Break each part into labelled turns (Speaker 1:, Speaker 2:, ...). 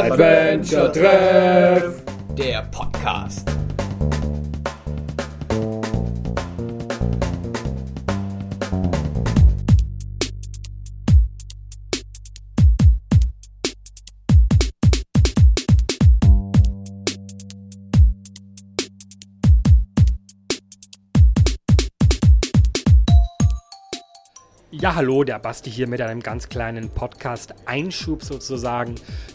Speaker 1: Adventure Treff, der Podcast.
Speaker 2: Ja, hallo, der Basti hier mit einem ganz kleinen Podcast-Einschub sozusagen.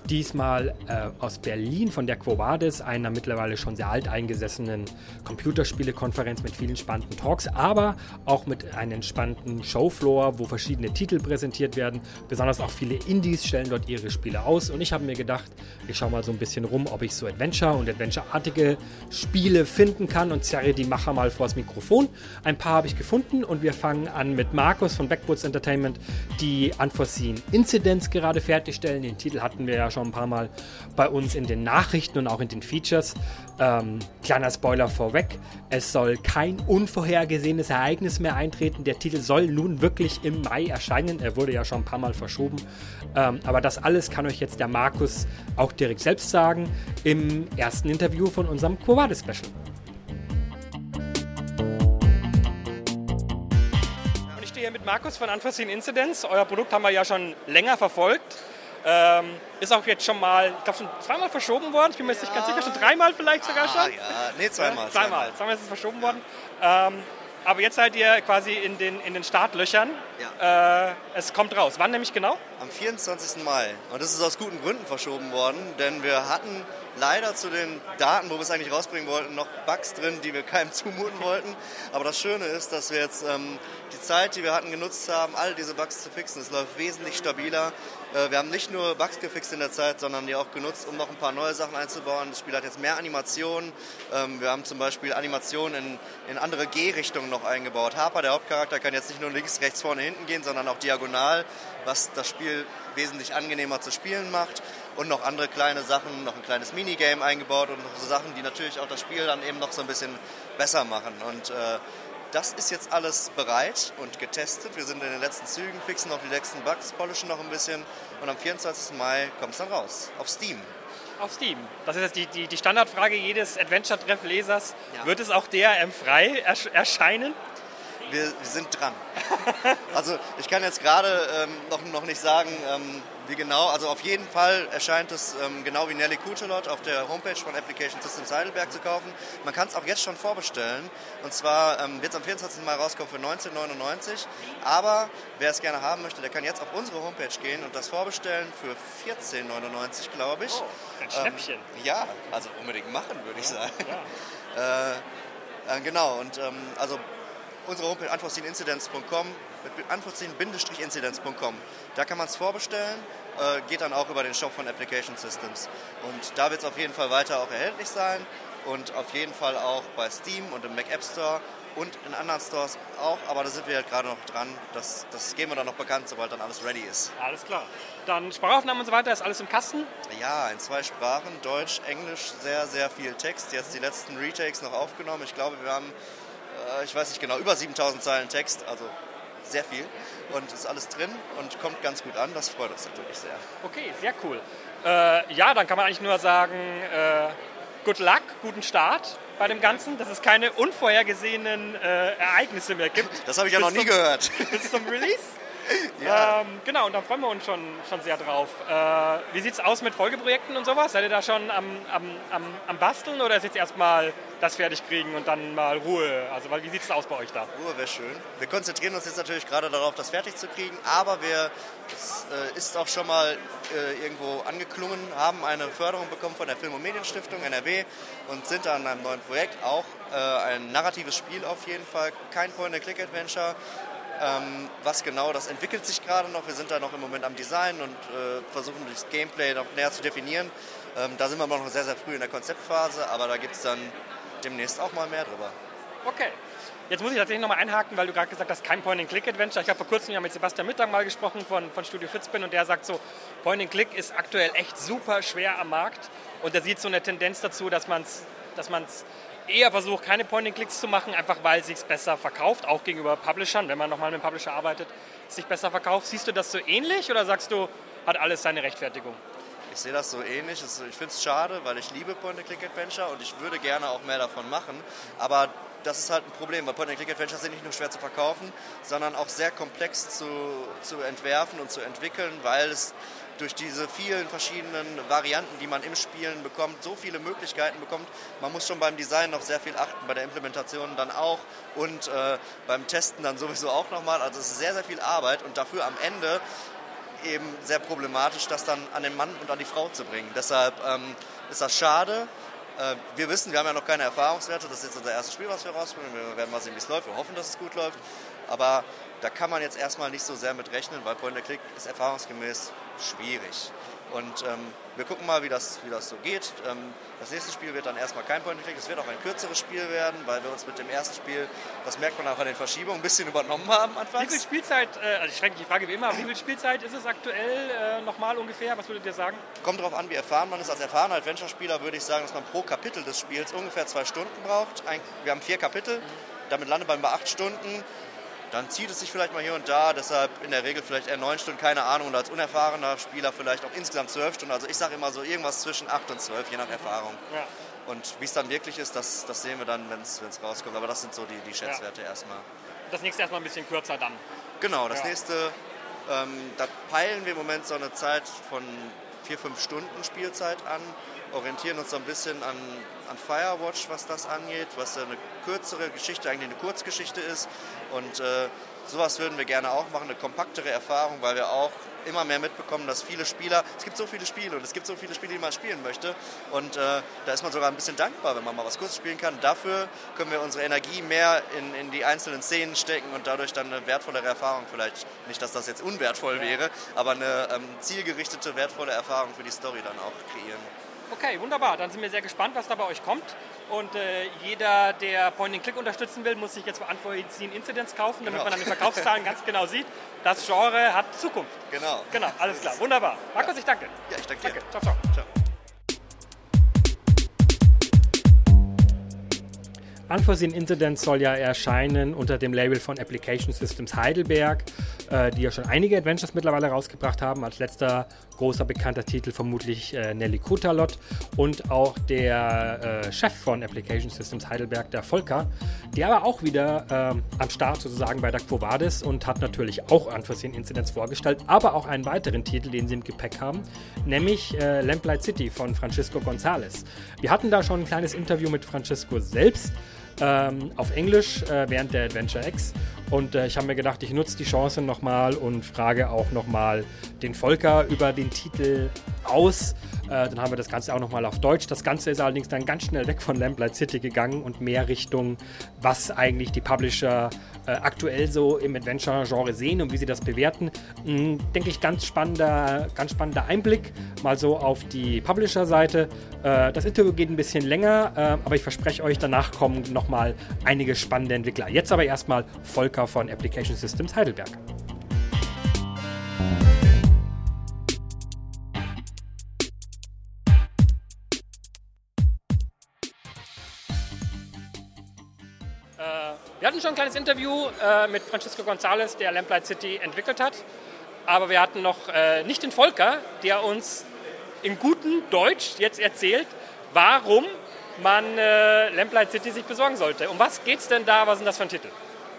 Speaker 2: Diesmal äh, aus Berlin von der Quo Vadis, einer mittlerweile schon sehr alteingesessenen Computerspielekonferenz mit vielen spannenden Talks, aber auch mit einem entspannten Showfloor, wo verschiedene Titel präsentiert werden. Besonders auch viele Indies stellen dort ihre Spiele aus. Und ich habe mir gedacht, ich schaue mal so ein bisschen rum, ob ich so Adventure und Adventure-artige Spiele finden kann und zerre die Macher mal vors Mikrofon. Ein paar habe ich gefunden und wir fangen an mit Markus von Backwood Woods Entertainment, die Unforeseen Incidents gerade fertigstellen. Den Titel hatten wir ja schon ein paar Mal bei uns in den Nachrichten und auch in den Features. Ähm, kleiner Spoiler vorweg, es soll kein unvorhergesehenes Ereignis mehr eintreten. Der Titel soll nun wirklich im Mai erscheinen. Er wurde ja schon ein paar Mal verschoben. Ähm, aber das alles kann euch jetzt der Markus auch direkt selbst sagen im ersten Interview von unserem Quo Special. hier mit Markus von Unforeseen Incidents. Euer Produkt haben wir ja schon länger verfolgt. Ähm, ist auch jetzt schon mal, ich glaube schon zweimal verschoben worden. Ich bin mir jetzt nicht ganz sicher, schon dreimal vielleicht sogar schon. Ah,
Speaker 3: ja, nee, zweimal.
Speaker 2: Ja, zweimal. Zweimal ist es verschoben worden. Ähm, aber jetzt seid ihr quasi in den, in den Startlöchern. Ja. Äh, es kommt raus. Wann nämlich genau?
Speaker 3: Am 24. Mai. Und das ist aus guten Gründen verschoben worden, denn wir hatten leider zu den Daten, wo wir es eigentlich rausbringen wollten, noch Bugs drin, die wir keinem zumuten wollten. Aber das Schöne ist, dass wir jetzt ähm, die Zeit, die wir hatten, genutzt haben, all diese Bugs zu fixen. Es läuft wesentlich stabiler. Äh, wir haben nicht nur Bugs gefixt in der Zeit, sondern die auch genutzt, um noch ein paar neue Sachen einzubauen. Das Spiel hat jetzt mehr Animationen. Ähm, wir haben zum Beispiel Animationen in, in andere G-Richtungen noch eingebaut. Harper, der Hauptcharakter, kann jetzt nicht nur links, rechts, vorne, hinten gehen, sondern auch diagonal, was das Spiel wesentlich angenehmer zu spielen macht und noch andere kleine Sachen, noch ein kleines Minigame eingebaut und noch so Sachen, die natürlich auch das Spiel dann eben noch so ein bisschen besser machen. Und äh, das ist jetzt alles bereit und getestet. Wir sind in den letzten Zügen, fixen noch die letzten Bugs, polischen noch ein bisschen und am 24. Mai kommt es dann raus. Auf Steam.
Speaker 2: Auf Steam. Das ist jetzt die, die, die Standardfrage jedes Adventure-Treff-Lesers. Ja. Wird es auch DRM frei erscheinen?
Speaker 3: Wir, wir, sind dran. also ich kann jetzt gerade ähm, noch, noch nicht sagen, ähm, wie genau, also auf jeden Fall erscheint es ähm, genau wie Nelly Kutelot auf der Homepage von Application Systems Heidelberg zu kaufen. Man kann es auch jetzt schon vorbestellen. Und zwar ähm, wird es am 24. Mai rauskommen für 19,99. Aber wer es gerne haben möchte, der kann jetzt auf unsere Homepage gehen und das vorbestellen für 14,99, glaube ich. Oh,
Speaker 2: ein Schnäppchen.
Speaker 3: Ähm, ja, also unbedingt machen, würde ich sagen. Ja. äh, äh, genau, und ähm, also unsere Homepage unforeseen-incidents.com unforeseen-incidents.com. Da kann man es vorbestellen, äh, geht dann auch über den Shop von Application Systems. Und da wird es auf jeden Fall weiter auch erhältlich sein und auf jeden Fall auch bei Steam und im Mac App Store und in anderen Stores auch, aber da sind wir halt gerade noch dran. Das, das geben wir dann noch bekannt, sobald dann alles ready ist.
Speaker 2: Alles klar. Dann Sprachaufnahmen und so weiter, ist alles im Kasten?
Speaker 3: Ja, in zwei Sprachen, Deutsch, Englisch, sehr, sehr viel Text. Jetzt die letzten Retakes noch aufgenommen. Ich glaube, wir haben, ich weiß nicht genau, über 7000 Zeilen Text, also sehr viel und ist alles drin und kommt ganz gut an. Das freut uns natürlich sehr.
Speaker 2: Okay, sehr cool. Äh, ja, dann kann man eigentlich nur sagen, äh, good luck, guten Start bei dem Ganzen, dass es keine unvorhergesehenen äh, Ereignisse mehr gibt.
Speaker 3: Das habe ich ja noch nie zum, gehört.
Speaker 2: Bis zum Release. Ja. Ähm, genau, und da freuen wir uns schon, schon sehr drauf. Äh, wie sieht es aus mit Folgeprojekten und sowas? Seid ihr da schon am, am, am, am Basteln oder ist jetzt erstmal das fertig kriegen und dann mal Ruhe? Also wie sieht es aus bei euch da?
Speaker 3: Ruhe wäre schön. Wir konzentrieren uns jetzt natürlich gerade darauf, das fertig zu kriegen, aber wir, das äh, ist auch schon mal äh, irgendwo angeklungen, haben eine Förderung bekommen von der Film- und Medienstiftung NRW und sind da an einem neuen Projekt, auch äh, ein narratives Spiel auf jeden Fall, kein Point-and-Click-Adventure, ähm, was genau, das entwickelt sich gerade noch. Wir sind da noch im Moment am Design und äh, versuchen das Gameplay noch näher zu definieren. Ähm, da sind wir noch sehr, sehr früh in der Konzeptphase, aber da gibt es dann demnächst auch mal mehr drüber.
Speaker 2: Okay. Jetzt muss ich tatsächlich nochmal einhaken, weil du gerade gesagt hast, kein Point-and-Click-Adventure. Ich habe vor kurzem ja mit Sebastian Mittag mal gesprochen von, von Studio Fitzbin und der sagt so, Point-and-Click ist aktuell echt super schwer am Markt und er sieht so eine Tendenz dazu, dass man es dass man's eher versucht, keine Point-and-Clicks zu machen, einfach weil es sich besser verkauft, auch gegenüber Publishern, wenn man nochmal mit einem Publisher arbeitet, sich besser verkauft. Siehst du das so ähnlich oder sagst du, hat alles seine Rechtfertigung?
Speaker 3: ich sehe das so ähnlich. Ich finde es schade, weil ich liebe Point-and-Click-Adventure und ich würde gerne auch mehr davon machen. Aber das ist halt ein Problem, weil Point-and-Click-Adventures sind nicht nur schwer zu verkaufen, sondern auch sehr komplex zu, zu entwerfen und zu entwickeln, weil es durch diese vielen verschiedenen Varianten, die man im Spielen bekommt, so viele Möglichkeiten bekommt. Man muss schon beim Design noch sehr viel achten, bei der Implementation dann auch und äh, beim Testen dann sowieso auch nochmal. Also es ist sehr, sehr viel Arbeit und dafür am Ende eben sehr problematisch, das dann an den Mann und an die Frau zu bringen. Deshalb ähm, ist das schade. Äh, wir wissen, wir haben ja noch keine Erfahrungswerte. Das ist jetzt unser erstes Spiel, was wir rausbringen. Wir werden mal sehen, wie es läuft. Wir hoffen, dass es gut läuft. Aber da kann man jetzt erstmal nicht so sehr mit rechnen, weil Point-and-Click ist erfahrungsgemäß schwierig. Und ähm, wir gucken mal, wie das, wie das so geht. Ähm, das nächste Spiel wird dann erstmal kein Point-and-Click. Es wird auch ein kürzeres Spiel werden, weil wir uns mit dem ersten Spiel, das merkt man auch an den Verschiebungen, ein bisschen übernommen haben anfangs.
Speaker 2: Wie viel Spielzeit, äh, also ich schränke die Frage wie immer, wie viel Spielzeit ist es aktuell äh, nochmal ungefähr? Was würdet ihr sagen?
Speaker 3: Kommt darauf an, wie erfahren man ist. Als erfahrener Adventure-Spieler würde ich sagen, dass man pro Kapitel des Spiels ungefähr zwei Stunden braucht. Ein, wir haben vier Kapitel, damit landet man bei acht Stunden dann zieht es sich vielleicht mal hier und da, deshalb in der Regel vielleicht eher neun Stunden, keine Ahnung, und als unerfahrener Spieler vielleicht auch insgesamt zwölf Stunden. Also ich sage immer so irgendwas zwischen acht und zwölf, je nach Erfahrung. Ja. Und wie es dann wirklich ist, das, das sehen wir dann, wenn es rauskommt. Aber das sind so die, die Schätzwerte ja. erstmal.
Speaker 2: Das nächste erstmal ein bisschen kürzer dann.
Speaker 3: Genau, das ja. nächste, ähm, da peilen wir im Moment so eine Zeit von vier, fünf Stunden Spielzeit an orientieren uns so ein bisschen an, an Firewatch, was das angeht, was eine kürzere Geschichte, eigentlich eine Kurzgeschichte ist. Und äh, sowas würden wir gerne auch machen, eine kompaktere Erfahrung, weil wir auch immer mehr mitbekommen, dass viele Spieler, es gibt so viele Spiele und es gibt so viele Spiele, die man spielen möchte. Und äh, da ist man sogar ein bisschen dankbar, wenn man mal was kurz spielen kann. Dafür können wir unsere Energie mehr in, in die einzelnen Szenen stecken und dadurch dann eine wertvollere Erfahrung vielleicht, nicht, dass das jetzt unwertvoll wäre, aber eine ähm, zielgerichtete, wertvolle Erfahrung für die Story dann auch kreieren.
Speaker 2: Okay, wunderbar. Dann sind wir sehr gespannt, was da bei euch kommt. Und äh, jeder, der Point-and-Click unterstützen will, muss sich jetzt Verantwortlichen Incidents kaufen, damit genau. man dann die Verkaufszahlen ganz genau sieht. Das Genre hat Zukunft.
Speaker 3: Genau.
Speaker 2: Genau, alles klar. Wunderbar. Markus, ich danke.
Speaker 3: Ja, ich danke dir.
Speaker 2: Danke. Ciao, ciao. ciao. Unforeseen Incidents soll ja erscheinen unter dem Label von Application Systems Heidelberg, äh, die ja schon einige Adventures mittlerweile rausgebracht haben. Als letzter großer bekannter Titel vermutlich äh, Nelly Kutalot und auch der äh, Chef von Application Systems Heidelberg, der Volker, der war auch wieder ähm, am Start sozusagen bei der Quo Vadis und hat natürlich auch Unforeseen Incidents vorgestellt, aber auch einen weiteren Titel, den sie im Gepäck haben, nämlich äh, Lamplight City von Francisco González. Wir hatten da schon ein kleines Interview mit Francisco selbst ähm, auf Englisch äh, während der Adventure X. Und äh, ich habe mir gedacht, ich nutze die Chance nochmal und frage auch nochmal den Volker über den Titel aus. Äh, dann haben wir das Ganze auch nochmal auf Deutsch. Das Ganze ist allerdings dann ganz schnell weg von Lamplight City gegangen und mehr Richtung, was eigentlich die Publisher äh, aktuell so im Adventure-Genre sehen und wie sie das bewerten. Mhm, denke ich, ganz spannender, ganz spannender Einblick mal so auf die Publisher-Seite. Äh, das Interview geht ein bisschen länger, äh, aber ich verspreche euch, danach kommen nochmal einige spannende Entwickler. Jetzt aber erstmal Volker von Application Systems Heidelberg. Wir hatten schon ein kleines Interview äh, mit Francisco González, der Lamplight City entwickelt hat. Aber wir hatten noch äh, nicht den Volker, der uns in gutem Deutsch jetzt erzählt, warum man äh, Lamplight City sich besorgen sollte. Um was geht es denn da? Was ist das für ein Titel?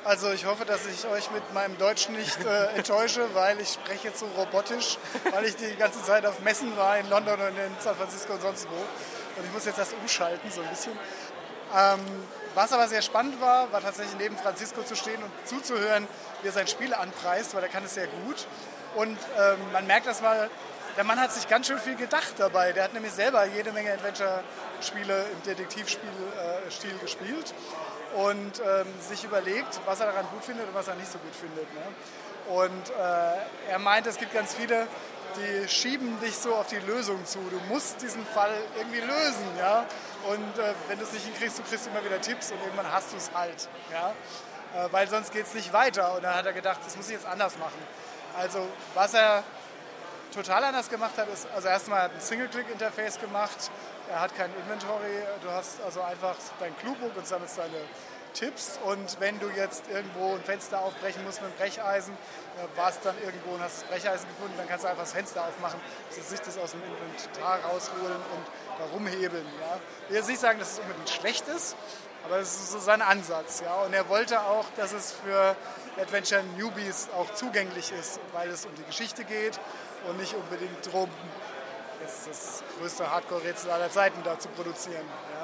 Speaker 4: Also ich hoffe, dass ich euch mit meinem Deutsch nicht äh, enttäusche, weil ich spreche jetzt so robotisch, weil ich die ganze Zeit auf Messen war in London und in San Francisco und sonst wo. Und ich muss jetzt das umschalten so ein bisschen. Ähm, was aber sehr spannend war, war tatsächlich neben Francisco zu stehen und zuzuhören, wie er sein Spiel anpreist, weil er kann es sehr gut. Und ähm, man merkt das mal, der Mann hat sich ganz schön viel gedacht dabei. Der hat nämlich selber jede Menge Adventure-Spiele im Detektivstil äh, gespielt und ähm, sich überlegt, was er daran gut findet und was er nicht so gut findet. Ne? Und äh, er meint, es gibt ganz viele, die schieben dich so auf die Lösung zu. Du musst diesen Fall irgendwie lösen, ja. Und äh, wenn du es nicht hinkriegst, du kriegst immer wieder Tipps und irgendwann hast du es halt, ja. Äh, weil sonst geht es nicht weiter. Und dann hat er gedacht, das muss ich jetzt anders machen. Also was er total anders gemacht hat, ist, also erstmal hat er ein Single-Click-Interface gemacht. Er hat kein Inventory. Du hast also einfach dein Cluebook und sammelst deine Tipps und wenn du jetzt irgendwo ein Fenster aufbrechen musst mit einem Brecheisen, äh, warst dann irgendwo und hast das Brecheisen gefunden, dann kannst du einfach das Fenster aufmachen, sich das aus dem Inventar rausholen und da rumhebeln. Ja. Ich will jetzt nicht sagen, dass es unbedingt schlecht ist, aber das ist so sein Ansatz. Ja. Und er wollte auch, dass es für Adventure Newbies auch zugänglich ist, weil es um die Geschichte geht und nicht unbedingt darum, jetzt das größte Hardcore-Rätsel aller Zeiten da zu produzieren. Ja.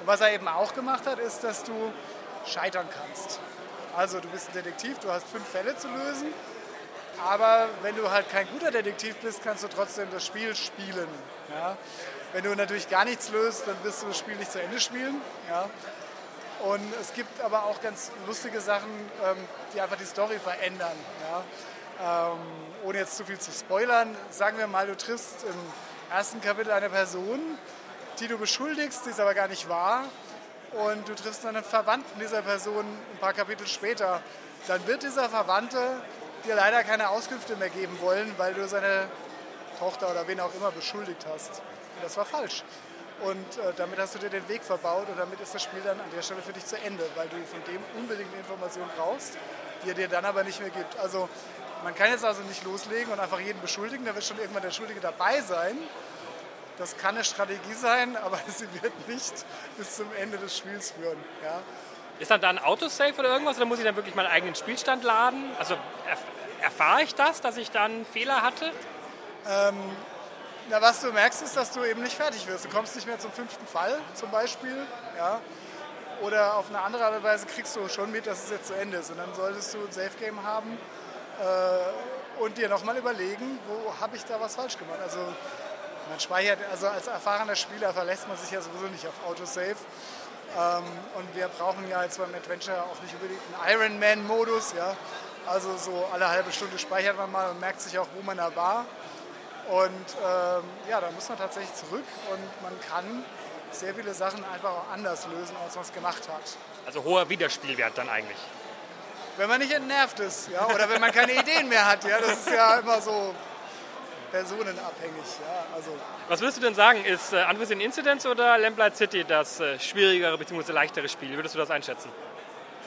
Speaker 4: Und was er eben auch gemacht hat, ist, dass du scheitern kannst. Also du bist ein Detektiv, du hast fünf Fälle zu lösen, aber wenn du halt kein guter Detektiv bist, kannst du trotzdem das Spiel spielen. Ja? Wenn du natürlich gar nichts löst, dann wirst du das Spiel nicht zu Ende spielen. Ja? Und es gibt aber auch ganz lustige Sachen, ähm, die einfach die Story verändern. Ja? Ähm, ohne jetzt zu viel zu spoilern, sagen wir mal, du triffst im ersten Kapitel eine Person, die du beschuldigst, die es aber gar nicht wahr und du triffst dann einen Verwandten dieser Person ein paar Kapitel später, dann wird dieser Verwandte dir leider keine Auskünfte mehr geben wollen, weil du seine Tochter oder wen auch immer beschuldigt hast. Und das war falsch. Und äh, damit hast du dir den Weg verbaut und damit ist das Spiel dann an der Stelle für dich zu Ende, weil du von dem unbedingt eine Information brauchst, die er dir dann aber nicht mehr gibt. Also man kann jetzt also nicht loslegen und einfach jeden beschuldigen, da wird schon irgendwann der Schuldige dabei sein. Das kann eine Strategie sein, aber sie wird nicht bis zum Ende des Spiels führen. Ja.
Speaker 2: Ist dann da ein Autosave oder irgendwas oder muss ich dann wirklich meinen eigenen Spielstand laden? Also erf erfahre ich das, dass ich dann Fehler hatte?
Speaker 4: Ähm, na, was du merkst, ist, dass du eben nicht fertig wirst. Du kommst nicht mehr zum fünften Fall zum Beispiel. Ja. Oder auf eine andere Art und Weise kriegst du schon mit, dass es jetzt zu Ende ist. Und dann solltest du ein Safe-Game haben äh, und dir nochmal überlegen, wo habe ich da was falsch gemacht. Also man speichert, also als erfahrener Spieler verlässt man sich ja sowieso nicht auf Autosave. Ähm, und wir brauchen ja jetzt beim Adventure auch nicht unbedingt einen Ironman-Modus. Ja? Also so alle halbe Stunde speichert man mal und merkt sich auch, wo man da war. Und ähm, ja, da muss man tatsächlich zurück und man kann sehr viele Sachen einfach auch anders lösen, als man es gemacht hat.
Speaker 2: Also hoher Wiederspielwert dann eigentlich.
Speaker 4: Wenn man nicht entnervt ist, ja, oder wenn man keine Ideen mehr hat, ja, das ist ja immer so personenabhängig. Ja, also
Speaker 2: Was würdest du denn sagen, ist äh, Unforeseen Incidents oder Lamplight City das äh, schwierigere bzw. leichtere Spiel? Wie würdest du das einschätzen?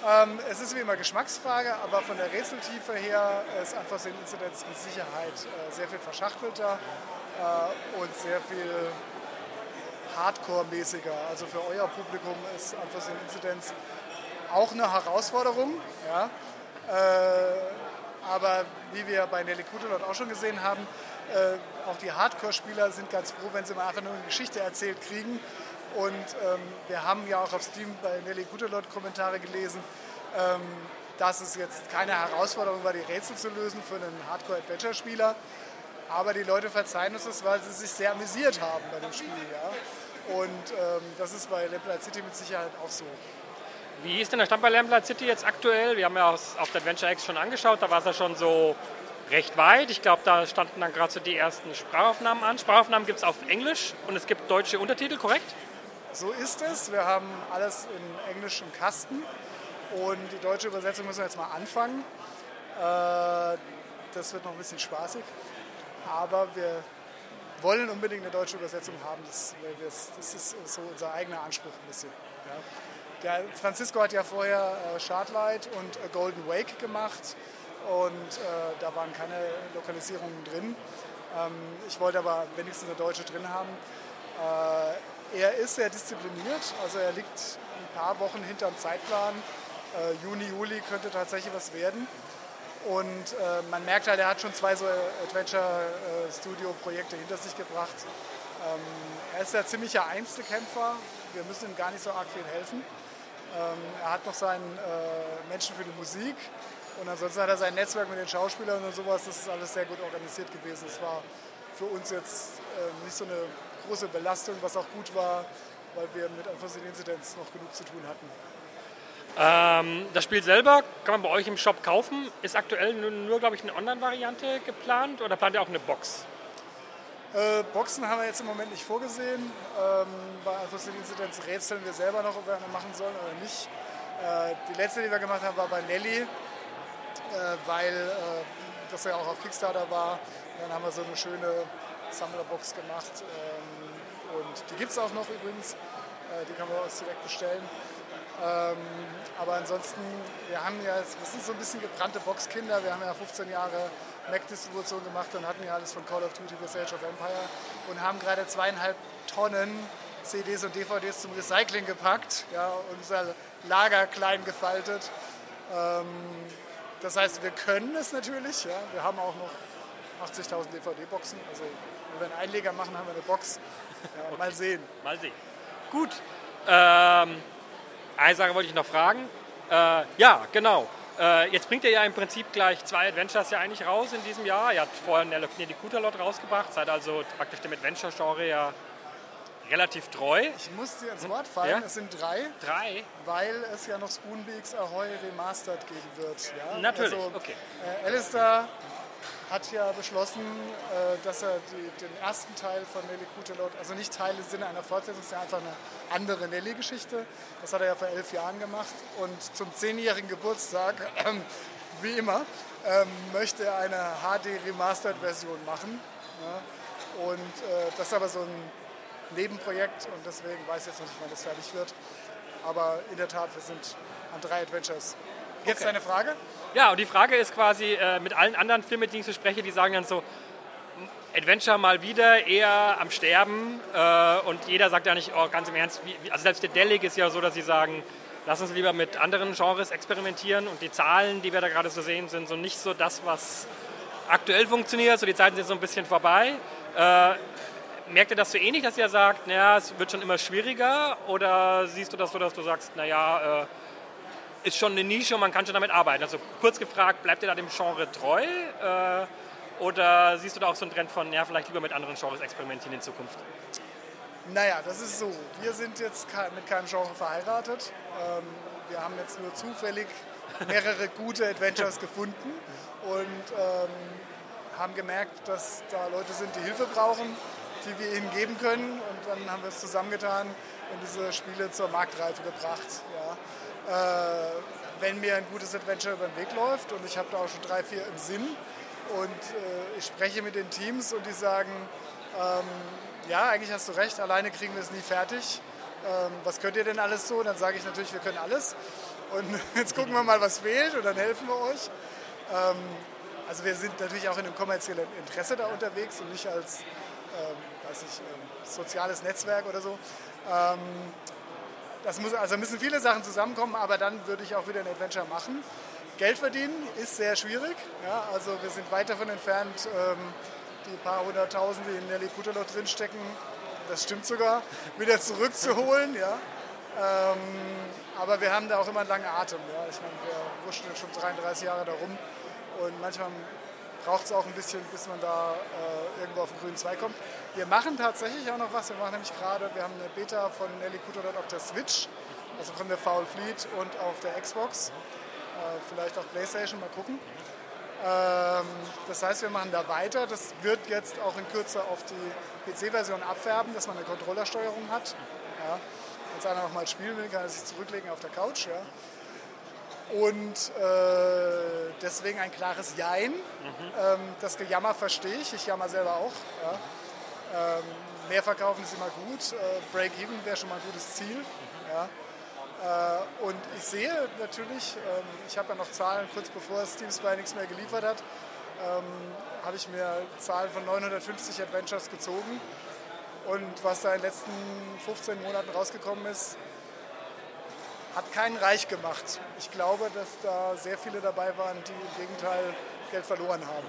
Speaker 4: Ähm, es ist wie immer Geschmacksfrage, aber von der Rätseltiefe her ist Unforeseen Incidents mit Sicherheit äh, sehr viel verschachtelter äh, und sehr viel Hardcore-mäßiger. Also für euer Publikum ist Unforeseen Incidents auch eine Herausforderung. Ja? Äh, aber wie wir bei Nelly Kutelot auch schon gesehen haben, äh, auch die Hardcore-Spieler sind ganz froh, wenn sie mal einfach nur eine Geschichte erzählt kriegen. Und ähm, wir haben ja auch auf Steam bei Nelly Gutelot Kommentare gelesen, ähm, dass es jetzt keine Herausforderung war, die Rätsel zu lösen für einen Hardcore-Adventure-Spieler. Aber die Leute verzeihen uns das, weil sie sich sehr amüsiert haben bei dem Spiel. Ja? Und ähm, das ist bei Lamplight City mit Sicherheit auch so.
Speaker 2: Wie ist denn der Stand bei Lamplight City jetzt aktuell? Wir haben ja auf der Adventure X schon angeschaut, da war es ja schon so recht weit. Ich glaube, da standen dann gerade so die ersten Sprachaufnahmen an. Sprachaufnahmen gibt es auf Englisch und es gibt deutsche Untertitel, korrekt?
Speaker 4: So ist es. Wir haben alles in Englisch im Kasten und die deutsche Übersetzung müssen wir jetzt mal anfangen. Äh, das wird noch ein bisschen spaßig, aber wir wollen unbedingt eine deutsche Übersetzung haben. Das, ist so unser eigener Anspruch ein bisschen. Der Francisco hat ja vorher äh, Shardlight und A Golden Wake gemacht und äh, da waren keine Lokalisierungen drin. Ähm, ich wollte aber wenigstens eine deutsche drin haben. Äh, er ist sehr diszipliniert, also er liegt ein paar Wochen hinterm Zeitplan. Äh, Juni, Juli könnte tatsächlich was werden. Und äh, man merkt halt, er hat schon zwei so Adventure-Studio-Projekte hinter sich gebracht. Ähm, er ist ja ziemlicher Einzelkämpfer. Wir müssen ihm gar nicht so arg viel helfen. Ähm, er hat noch seinen äh, Menschen für die Musik und ansonsten hat er sein Netzwerk mit den Schauspielern und sowas, das ist alles sehr gut organisiert gewesen. Es war für uns jetzt äh, nicht so eine große Belastung, was auch gut war, weil wir mit Unforeseen Incidents noch genug zu tun hatten.
Speaker 2: Ähm, das Spiel selber kann man bei euch im Shop kaufen. Ist aktuell nur, nur glaube ich, eine Online-Variante geplant oder plant ihr auch eine Box?
Speaker 4: Äh, Boxen haben wir jetzt im Moment nicht vorgesehen. Ähm, bei Incidents rätseln wir selber noch, ob wir eine machen sollen oder nicht. Äh, die letzte, die wir gemacht haben, war bei Nelly. Äh, weil äh, das ja auch auf Kickstarter war. dann haben wir so eine schöne Sammlerbox gemacht. Ähm, und die gibt es auch noch übrigens. Äh, die kann man uns direkt bestellen. Ähm, aber ansonsten, wir haben ja, wir sind so ein bisschen gebrannte Boxkinder. Wir haben ja 15 Jahre Mac-Distribution gemacht und hatten ja alles von Call of Duty bis Age of Empire und haben gerade zweieinhalb Tonnen CDs und DVDs zum Recycling gepackt ja, und unser Lager klein gefaltet. Ähm, das heißt, wir können es natürlich. Ja. Wir haben auch noch 80.000 DVD-Boxen. Also wenn wir einen Einleger machen, haben wir eine Box. Ja, okay. Mal sehen.
Speaker 2: Mal sehen. Gut. Ähm, eine Sache wollte ich noch fragen. Äh, ja, genau. Äh, jetzt bringt ihr ja im Prinzip gleich zwei Adventures ja eigentlich raus in diesem Jahr. Ihr habt vorher die Kutalot rausgebracht, seid also praktisch dem Adventure-Genre ja relativ treu.
Speaker 4: Ich muss dir ins Wort fallen, ja? es sind drei.
Speaker 2: Drei?
Speaker 4: Weil es ja noch Spoonbeaks Ahoy Remastered geben wird. Ja?
Speaker 2: Natürlich, also, okay.
Speaker 4: Äh, Alistair hat ja beschlossen, äh, dass er die, den ersten Teil von Nelly Kutelot, also nicht Teil im Sinne einer Fortsetzung, ja einfach eine andere Nelly-Geschichte. Das hat er ja vor elf Jahren gemacht. Und zum zehnjährigen Geburtstag, äh, wie immer, äh, möchte er eine HD-Remastered-Version machen. Ja? Und äh, das ist aber so ein Nebenprojekt und deswegen weiß ich jetzt noch nicht, wann das fertig wird. Aber in der Tat, wir sind an drei Adventures. Jetzt okay. deine Frage?
Speaker 2: Ja, und die Frage ist quasi äh, mit allen anderen Filmen, mit denen ich so spreche, die sagen dann so, Adventure mal wieder eher am Sterben äh, und jeder sagt ja nicht, oh, ganz im Ernst, wie, also selbst der Delig ist ja so, dass sie sagen, lass uns lieber mit anderen Genres experimentieren und die Zahlen, die wir da gerade so sehen, sind so nicht so das, was aktuell funktioniert, so die Zeiten sind so ein bisschen vorbei. Äh, merkt ihr das so ähnlich, dass ihr sagt, naja, es wird schon immer schwieriger oder siehst du das so, dass du sagst, naja, äh, ist schon eine Nische und man kann schon damit arbeiten. Also kurz gefragt, bleibt ihr da dem Genre treu? Äh, oder siehst du da auch so einen Trend von, ja, vielleicht lieber mit anderen Genres experimentieren in Zukunft?
Speaker 4: Naja, das ist so. Wir sind jetzt mit keinem Genre verheiratet. Ähm, wir haben jetzt nur zufällig mehrere gute Adventures gefunden und ähm, haben gemerkt, dass da Leute sind, die Hilfe brauchen, die wir ihnen geben können. Und dann haben wir es zusammengetan und diese Spiele zur Marktreife gebracht. Ja wenn mir ein gutes Adventure über den Weg läuft und ich habe da auch schon drei, vier im Sinn und äh, ich spreche mit den Teams und die sagen, ähm, ja, eigentlich hast du recht, alleine kriegen wir es nie fertig. Ähm, was könnt ihr denn alles so? dann sage ich natürlich, wir können alles. Und jetzt gucken wir mal, was fehlt und dann helfen wir euch. Ähm, also wir sind natürlich auch in einem kommerziellen Interesse da unterwegs und nicht als ähm, ich, ähm, soziales Netzwerk oder so. Das muss, also müssen viele Sachen zusammenkommen, aber dann würde ich auch wieder ein Adventure machen. Geld verdienen ist sehr schwierig. Ja, also wir sind weit davon entfernt, ähm, die paar hunderttausend, die in Nelly Puterloch drinstecken, das stimmt sogar, wieder zurückzuholen. Ja. Ähm, aber wir haben da auch immer einen langen Atem. Ja. Ich meine, wir wurschen schon 33 Jahre da rum und manchmal braucht es auch ein bisschen, bis man da äh, irgendwo auf den grünen Zweig kommt. Wir machen tatsächlich auch noch was. Wir machen nämlich gerade, wir haben eine Beta von Nelly Kutodot auf der Switch, also von der Foul Fleet und auf der Xbox. Äh, vielleicht auch Playstation, mal gucken. Ähm, das heißt, wir machen da weiter. Das wird jetzt auch in Kürze auf die PC-Version abfärben, dass man eine Controllersteuerung hat. Ja. Wenn es einer noch mal spielen will, kann er sich zurücklegen auf der Couch. Ja. Und äh, deswegen ein klares Jein. Mhm. Ähm, das Gejammer verstehe ich, ich jammer selber auch. Ja. Ähm, mehr verkaufen ist immer gut. Äh, Break-Even wäre schon mal ein gutes Ziel. Mhm. Ja. Äh, und ich sehe natürlich, ähm, ich habe ja noch Zahlen, kurz bevor Steam Spy nichts mehr geliefert hat, ähm, habe ich mir Zahlen von 950 Adventures gezogen. Und was da in den letzten 15 Monaten rausgekommen ist, hat keinen reich gemacht. Ich glaube, dass da sehr viele dabei waren, die im Gegenteil Geld verloren haben.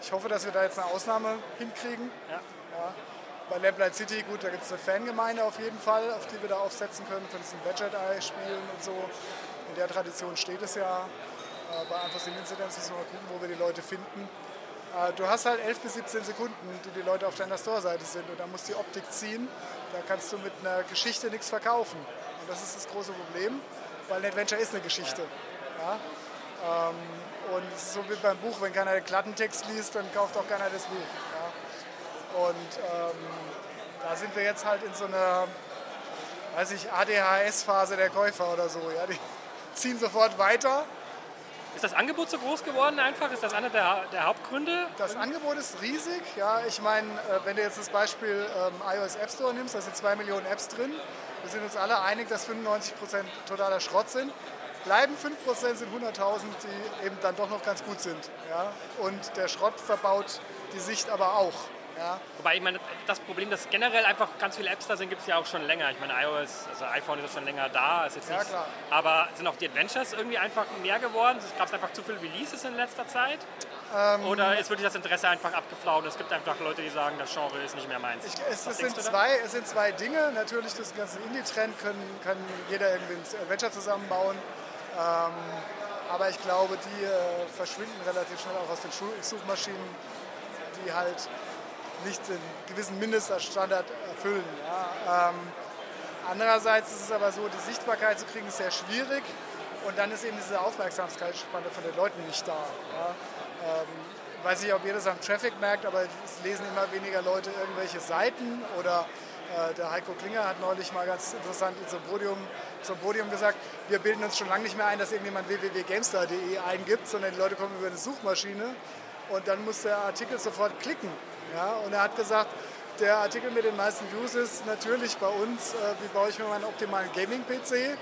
Speaker 4: Ich hoffe, dass wir da jetzt eine Ausnahme hinkriegen. Ja. Ja. Bei Lamplight City, gut, da gibt es eine Fangemeinde auf jeden Fall, auf die wir da aufsetzen können für diesen Gadget-Eye-Spielen und so. In der Tradition steht es ja. Äh, bei Unforeseen Incidents müssen wir mal gucken, wo wir die Leute finden. Äh, du hast halt 11 bis 17 Sekunden, die die Leute auf deiner Store-Seite sind und da muss die Optik ziehen. Da kannst du mit einer Geschichte nichts verkaufen. Und das ist das große Problem, weil ein Adventure ist eine Geschichte. Ja? Ähm, und so wie beim Buch, wenn keiner den Klattentext liest, dann kauft auch keiner das Buch. Und ähm, da sind wir jetzt halt in so einer, weiß ich, ADHS-Phase der Käufer oder so. Ja? Die ziehen sofort weiter
Speaker 2: Ist das Angebot so groß geworden einfach? Ist das einer der, der Hauptgründe?
Speaker 4: Das Angebot ist riesig. Ja, ich meine, äh, wenn du jetzt das Beispiel ähm, iOS App Store nimmst, da sind zwei Millionen Apps drin. Wir sind uns alle einig, dass 95 Prozent totaler Schrott sind. Bleiben 5 Prozent sind 100.000, die eben dann doch noch ganz gut sind. Ja? Und der Schrott verbaut die Sicht aber auch. Ja.
Speaker 2: Wobei, ich meine, das Problem, dass generell einfach ganz viele Apps da sind, gibt es ja auch schon länger. Ich meine, iOS, also iPhone ist schon länger da. Ist jetzt ja, klar. Aber sind auch die Adventures irgendwie einfach mehr geworden? Gab es einfach zu viele Releases in letzter Zeit? Ähm, Oder ist wirklich das Interesse einfach abgeflaut? Es gibt einfach Leute, die sagen, das Genre ist nicht mehr meins. Ich,
Speaker 4: es, es sind zwei, es sind zwei Dinge. Natürlich, das ganze Indie-Trend kann jeder irgendwie ein Adventure zusammenbauen. Ähm, aber ich glaube, die äh, verschwinden relativ schnell auch aus den Suchmaschinen, die halt nicht den gewissen Mindeststandard erfüllen. Ja. Ähm, andererseits ist es aber so, die Sichtbarkeit zu kriegen ist sehr schwierig und dann ist eben diese Aufmerksamkeitsspanne von den Leuten nicht da. Ja. Ähm, weiß nicht, ob ihr das am Traffic merkt, aber es lesen immer weniger Leute irgendwelche Seiten oder äh, der Heiko Klinger hat neulich mal ganz interessant zum Podium, zum Podium gesagt, wir bilden uns schon lange nicht mehr ein, dass irgendjemand www.gamestar.de eingibt, sondern die Leute kommen über eine Suchmaschine und dann muss der Artikel sofort klicken. Ja? Und er hat gesagt, der Artikel mit den meisten Views ist natürlich bei uns, äh, wie baue ich mir meinen optimalen Gaming-PC.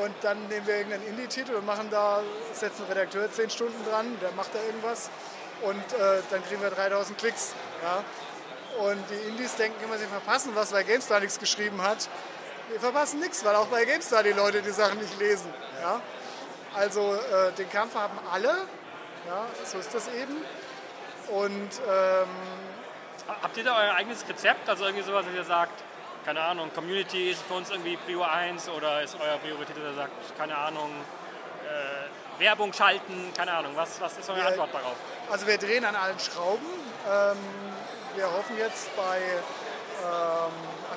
Speaker 4: Und dann nehmen wir irgendeinen Indie-Titel und machen da, setzen Redakteur zehn Stunden dran, der macht da irgendwas und äh, dann kriegen wir 3000 Klicks. Ja? Und die Indies denken immer, sie verpassen was, weil GameStar nichts geschrieben hat. Wir verpassen nichts, weil auch bei GameStar die Leute die Sachen nicht lesen. Ja? Also äh, den Kampf haben alle, ja, so ist das eben. Und ähm,
Speaker 2: Habt ihr da euer eigenes Rezept? Also irgendwie sowas, dass ihr sagt, keine Ahnung, Community ist für uns irgendwie Prio 1 oder ist euer Priorität, dass ihr sagt, keine Ahnung, äh, Werbung schalten, keine Ahnung, was, was ist eure wir, Antwort darauf?
Speaker 4: Also wir drehen an allen Schrauben. Ähm, wir hoffen jetzt bei ähm,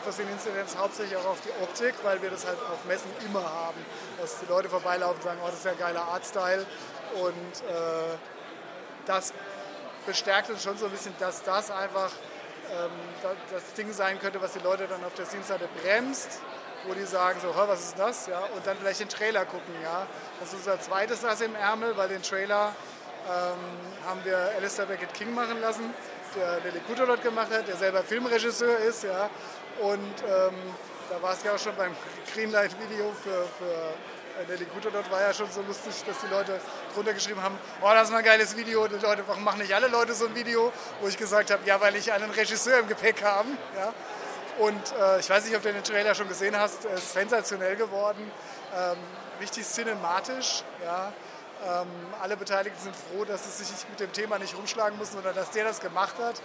Speaker 4: Unforeseen Incidents hauptsächlich auch auf die Optik, weil wir das halt auf Messen immer haben. Dass die Leute vorbeilaufen und sagen, oh, das ist ja ein geiler Artstyle. Und äh, das bestärkt uns schon so ein bisschen, dass das einfach ähm, das Ding sein könnte, was die Leute dann auf der Steam-Seite bremst, wo die sagen so, was ist das? Ja, und dann vielleicht den Trailer gucken. Ja. Das ist unser zweites Ass im Ärmel, weil den Trailer ähm, haben wir Alistair Beckett King machen lassen, der Lily Kuto dort gemacht hat, der selber Filmregisseur ist. Ja. Und ähm, da war es ja auch schon beim Greenlight-Video für, für Nelly Guter dort war ja schon so lustig, dass die Leute drunter geschrieben haben, oh, das ist ein geiles Video. Und die Leute, warum machen nicht alle Leute so ein Video? Wo ich gesagt habe, ja, weil ich einen Regisseur im Gepäck habe. Ja? Und äh, ich weiß nicht, ob du den Trailer schon gesehen hast, ist sensationell geworden, ähm, richtig cinematisch. Ja? Ähm, alle Beteiligten sind froh, dass sie sich mit dem Thema nicht rumschlagen müssen, sondern dass der das gemacht hat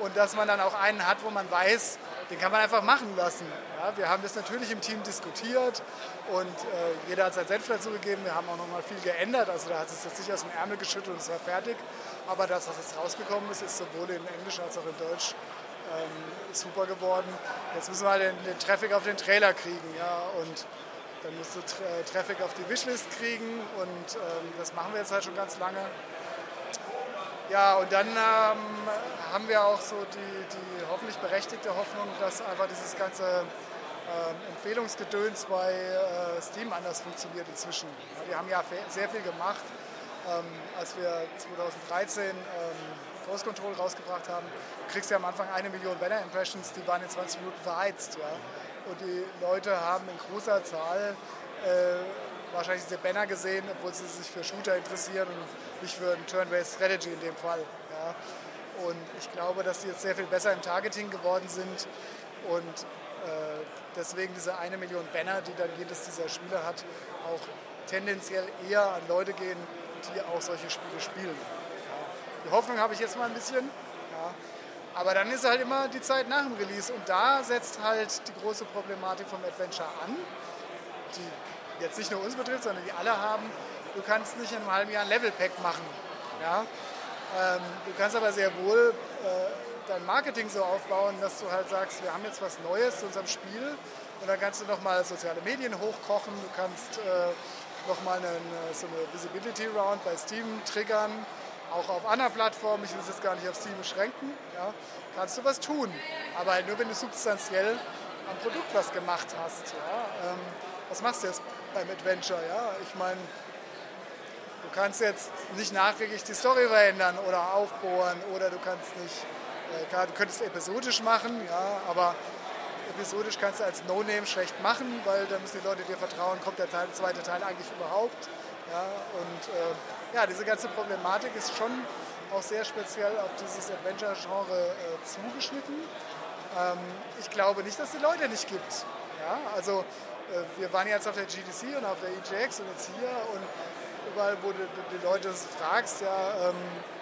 Speaker 4: und dass man dann auch einen hat, wo man weiß, den kann man einfach machen lassen. Ja, wir haben das natürlich im Team diskutiert und äh, jeder hat sein Senf dazu gegeben. Wir haben auch noch mal viel geändert. Also da hat es das nicht aus dem Ärmel geschüttelt und es war fertig. Aber das, was jetzt rausgekommen ist, ist sowohl in Englisch als auch in Deutsch ähm, super geworden. Jetzt müssen wir den, den, Traffic auf den Trailer kriegen. Ja, und dann musst du Tra Traffic auf die Wishlist kriegen und ähm, das machen wir jetzt halt schon ganz lange. Ja, und dann ähm, haben wir auch so die, die hoffentlich berechtigte Hoffnung, dass einfach dieses ganze ähm, Empfehlungsgedöns bei äh, Steam anders funktioniert inzwischen. Ja, wir haben ja sehr viel gemacht. Ähm, als wir 2013 ähm, Ghost Control rausgebracht haben, kriegst du ja am Anfang eine Million Banner-Impressions, die waren in 20 Minuten verheizt. Ja? Und die Leute haben in großer Zahl äh, wahrscheinlich diese Banner gesehen, obwohl sie sich für Shooter interessieren und nicht für ein Turn-Based Strategy in dem Fall. Ja. Und ich glaube, dass sie jetzt sehr viel besser im Targeting geworden sind und äh, deswegen diese eine Million Banner, die dann jedes dieser Spiele hat, auch tendenziell eher an Leute gehen, die auch solche Spiele spielen. Ja. Die Hoffnung habe ich jetzt mal ein bisschen. Ja. Aber dann ist halt immer die Zeit nach dem Release und da setzt halt die große Problematik vom Adventure an, die jetzt nicht nur uns betrifft, sondern die alle haben. Du kannst nicht in einem halben Jahr ein Level-Pack machen. Ja? Ähm, du kannst aber sehr wohl äh, dein Marketing so aufbauen, dass du halt sagst, wir haben jetzt was Neues zu unserem Spiel und dann kannst du nochmal soziale Medien hochkochen, du kannst äh, nochmal eine, so eine Visibility Round bei Steam triggern, auch auf anderen Plattformen, ich will es jetzt gar nicht auf Steam beschränken, ja, kannst du was tun. Aber halt nur, wenn du substanziell am Produkt was gemacht hast. Ja. Ähm, was machst du jetzt beim Adventure? Ja? Ich meine, du kannst jetzt nicht nachträglich die Story verändern oder aufbohren oder du kannst nicht, äh, klar, du könntest episodisch machen, ja, aber episodisch kannst du als No-Name schlecht machen, weil da müssen die Leute dir vertrauen, kommt der Teil, zweite Teil eigentlich überhaupt. Ja, und äh, ja, diese ganze Problematik ist schon auch sehr speziell auf dieses Adventure-Genre äh, zugeschnitten. Ähm, ich glaube nicht, dass es die Leute nicht gibt. Ja, also wir waren jetzt auf der GDC und auf der EGX und jetzt hier und überall, wo du die Leute fragst, ja, ähm,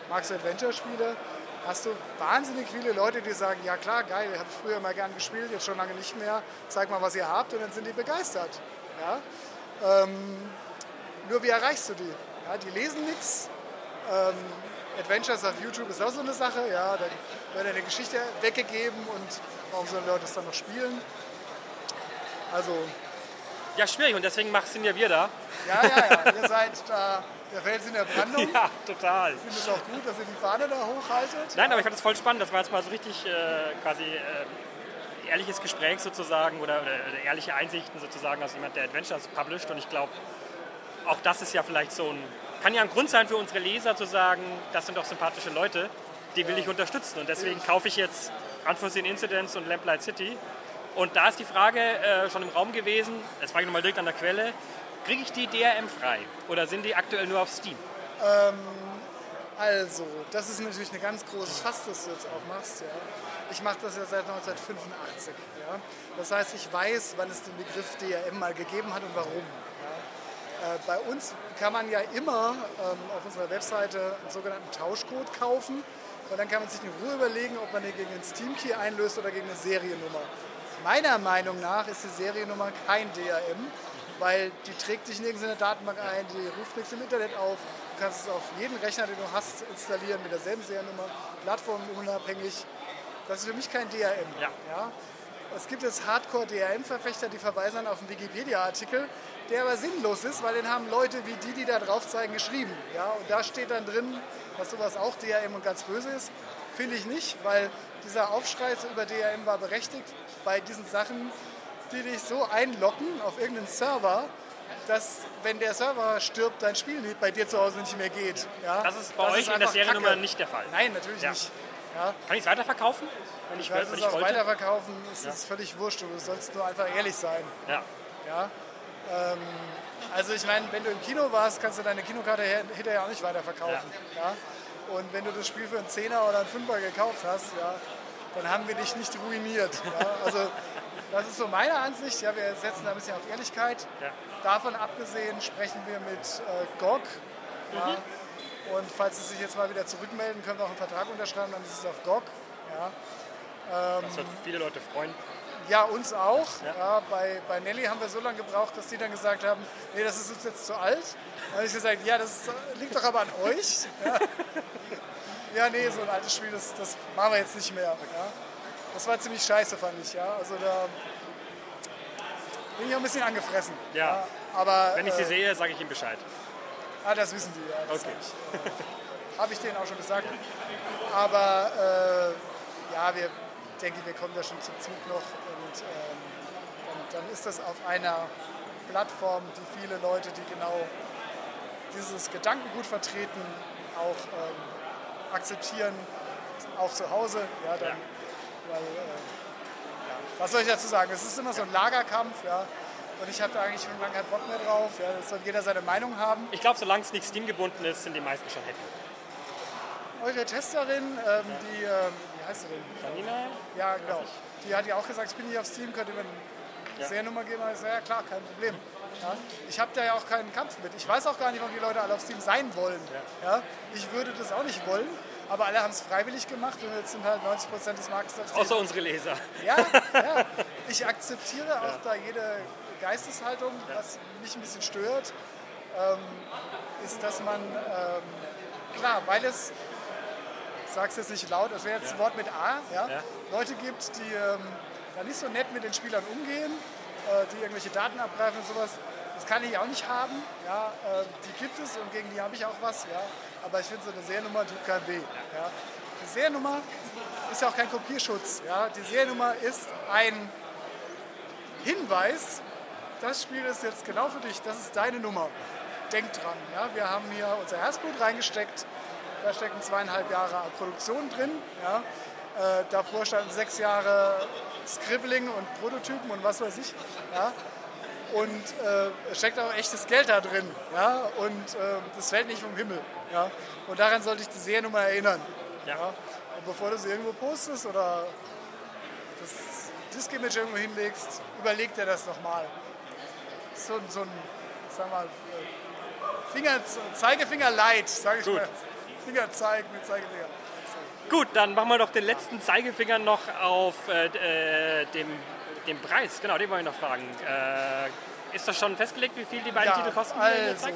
Speaker 4: magst du Adventure-Spiele? Hast du wahnsinnig viele Leute, die sagen, ja klar, geil, habe ich früher mal gern gespielt, jetzt schon lange nicht mehr, zeig mal, was ihr habt und dann sind die begeistert. Ja? Ähm, nur wie erreichst du die? Ja, die lesen nichts. Ähm, Adventures auf YouTube ist auch so eine Sache. Ja, da wird eine Geschichte weggegeben und warum sollen Leute es dann noch spielen? Also.
Speaker 2: Ja, schwierig und deswegen sind ja wir da.
Speaker 4: Ja, ja, ja. Ihr seid da der Fels in der Brandung.
Speaker 2: Ja, total.
Speaker 4: Ich finde es auch gut, dass ihr die Fahne da hochhaltet.
Speaker 2: Nein, aber ich fand es voll spannend. Das war jetzt mal so richtig äh, quasi äh, ehrliches Gespräch sozusagen oder, oder, oder, ehrliche Einsichten sozusagen aus jemand, der Adventures published. Und ich glaube, auch das ist ja vielleicht so ein kann ja ein Grund sein für unsere Leser zu sagen, das sind doch sympathische Leute, die will ich unterstützen. Und deswegen kaufe ich jetzt Unforeseen Incidents und Lamplight City. Und da ist die Frage äh, schon im Raum gewesen, jetzt frage ich nochmal direkt an der Quelle, kriege ich die DRM frei oder sind die aktuell nur auf Steam?
Speaker 4: Ähm, also, das ist natürlich eine ganz große Fass, das du jetzt aufmachst. Ja. Ich mache das ja seit 1985. Ja. Das heißt, ich weiß, wann es den Begriff DRM mal gegeben hat und warum. Äh, bei uns kann man ja immer ähm, auf unserer Webseite einen sogenannten Tauschcode kaufen und dann kann man sich in Ruhe überlegen, ob man den gegen einen Steam-Key einlöst oder gegen eine Seriennummer. Meiner Meinung nach ist die Seriennummer kein DRM, weil die trägt dich nirgends in der Datenbank ein, die ruft nichts im Internet auf. Du kannst es auf jeden Rechner, den du hast, installieren mit derselben Seriennummer, plattformunabhängig. Das ist für mich kein DRM. Ja. ja? Es gibt jetzt Hardcore-DRM-Verfechter, die verweisen dann auf einen Wikipedia-Artikel, der aber sinnlos ist, weil den haben Leute wie die, die da drauf zeigen, geschrieben. Ja, und da steht dann drin, dass sowas auch DRM und ganz böse ist. Finde ich nicht, weil dieser Aufschrei über DRM war berechtigt bei diesen Sachen, die dich so einlocken auf irgendeinen Server, dass wenn der Server stirbt, dein Spiel bei dir zu Hause nicht mehr geht. Ja?
Speaker 2: Das ist bei das euch ist in der Seriennummer nicht der Fall.
Speaker 4: Nein, natürlich ja. nicht. Ja?
Speaker 2: Kann ich es weiterverkaufen?
Speaker 4: Wenn ich, wenn ich auch wollte? weiterverkaufen, ist ja. völlig wurscht. Du sollst nur einfach ehrlich sein.
Speaker 2: Ja.
Speaker 4: ja? Ähm, also ich meine, wenn du im Kino warst, kannst du deine Kinokarte hinterher auch nicht weiterverkaufen. Ja. Und wenn du das Spiel für einen Zehner oder einen Fünfer gekauft hast, ja, dann haben wir dich nicht ruiniert. Ja. Also das ist so meine Ansicht. Ja, wir setzen da ein bisschen auf Ehrlichkeit. Ja. Davon abgesehen sprechen wir mit äh, GOG. Ja. Mhm. Und falls sie sich jetzt mal wieder zurückmelden, können wir auch einen Vertrag unterschreiben, dann ist es auf GOG.
Speaker 2: Ja. Ähm, das wird viele Leute freuen.
Speaker 4: Ja, uns auch. Ja. ja. bei, bei Nelly haben wir so lange gebraucht, dass die dann gesagt haben, nee, das ist uns jetzt zu alt. Dann habe ich gesagt, ja, das liegt doch aber an euch. Ja, ja nee, so ein altes Spiel, das, das machen wir jetzt nicht mehr. Ja. Das war ziemlich scheiße, fand ich. Ja. Also da bin ich auch ein bisschen angefressen.
Speaker 2: Ja. ja.
Speaker 4: aber,
Speaker 2: Wenn ich sie äh, sehe, sage ich ihm Bescheid.
Speaker 4: Ah, das wissen sie, ja.
Speaker 2: okay. Habe
Speaker 4: ich, äh, hab ich denen auch schon gesagt. Aber äh, ja, wir, denke, wir kommen da schon zum Zug noch und ähm, dann, dann, ist das auf einer Plattform, die viele Leute, die genau dieses Gedankengut vertreten, auch ähm, akzeptieren, auch zu Hause. Ja, dann, ja. Weil, äh, ja. Was soll ich dazu sagen? Es ist immer so ein Lagerkampf. Ja. Und ich habe da eigentlich schon lange keinen Bock mehr drauf. Ja, es soll jeder seine Meinung haben.
Speaker 2: Ich glaube, solange es nicht Steam gebunden ist, sind die meisten schon happy.
Speaker 4: Eure Testerin, ähm, die ähm, wie heißt sie denn?
Speaker 2: Janina?
Speaker 4: Ja, genau. Die hat ja auch gesagt, ich bin nicht auf Steam, könnt ihr mir eine ja. Seriennummer geben? Ich sage, ja klar, kein Problem. Ja? Ich habe da ja auch keinen Kampf mit. Ich weiß auch gar nicht, warum die Leute alle auf Steam sein wollen. Ja. ja? Ich würde das auch nicht wollen, aber alle haben es freiwillig gemacht und jetzt sind halt 90 Prozent des Marktes auf
Speaker 2: Steam. Außer unsere Leser.
Speaker 4: Ja, ja. ich akzeptiere auch da jede Geisteshaltung, was mich ein bisschen stört, ähm, ist, dass man, ähm, klar, weil es sag's jetzt nicht laut, es wäre jetzt ein Wort mit A. Leute gibt, die ähm, da nicht so nett mit den Spielern umgehen, die irgendwelche Daten abgreifen und sowas. Das kann ich auch nicht haben. Ja? Äh, die gibt es und gegen die habe ich auch was. Ja? Aber ich finde, so eine Seriennummer tut kein weh. Ja? Die Seriennummer ist ja auch kein Kopierschutz. Ja? Die Seriennummer ist ein Hinweis, das Spiel ist jetzt genau für dich, das ist deine Nummer. denkt dran. Ja? Wir haben hier unser Herzblut reingesteckt, da stecken zweieinhalb Jahre Produktion drin. Ja? Äh, davor standen sechs Jahre Scribbling und Prototypen und was weiß ich. Ja? Und äh, steckt auch echtes Geld da drin. Ja? Und äh, das fällt nicht vom Himmel. Ja? Und daran sollte ich die Serie nur mal erinnern. Ja. ja. Und bevor du sie irgendwo postest oder das Disk-Image irgendwo hinlegst, überleg dir das nochmal. So, so ein, sag mal, Finger, Zeigefinger light, sage ich Gut. mal. Fingerzeig mit Zeigefinger.
Speaker 2: Gut, dann machen wir doch den letzten Zeigefinger noch auf äh, äh, dem, dem Preis. Genau, den wollen wir noch fragen. Äh, ist das schon festgelegt, wie viel die beiden ja, Titel kosten?
Speaker 4: Also,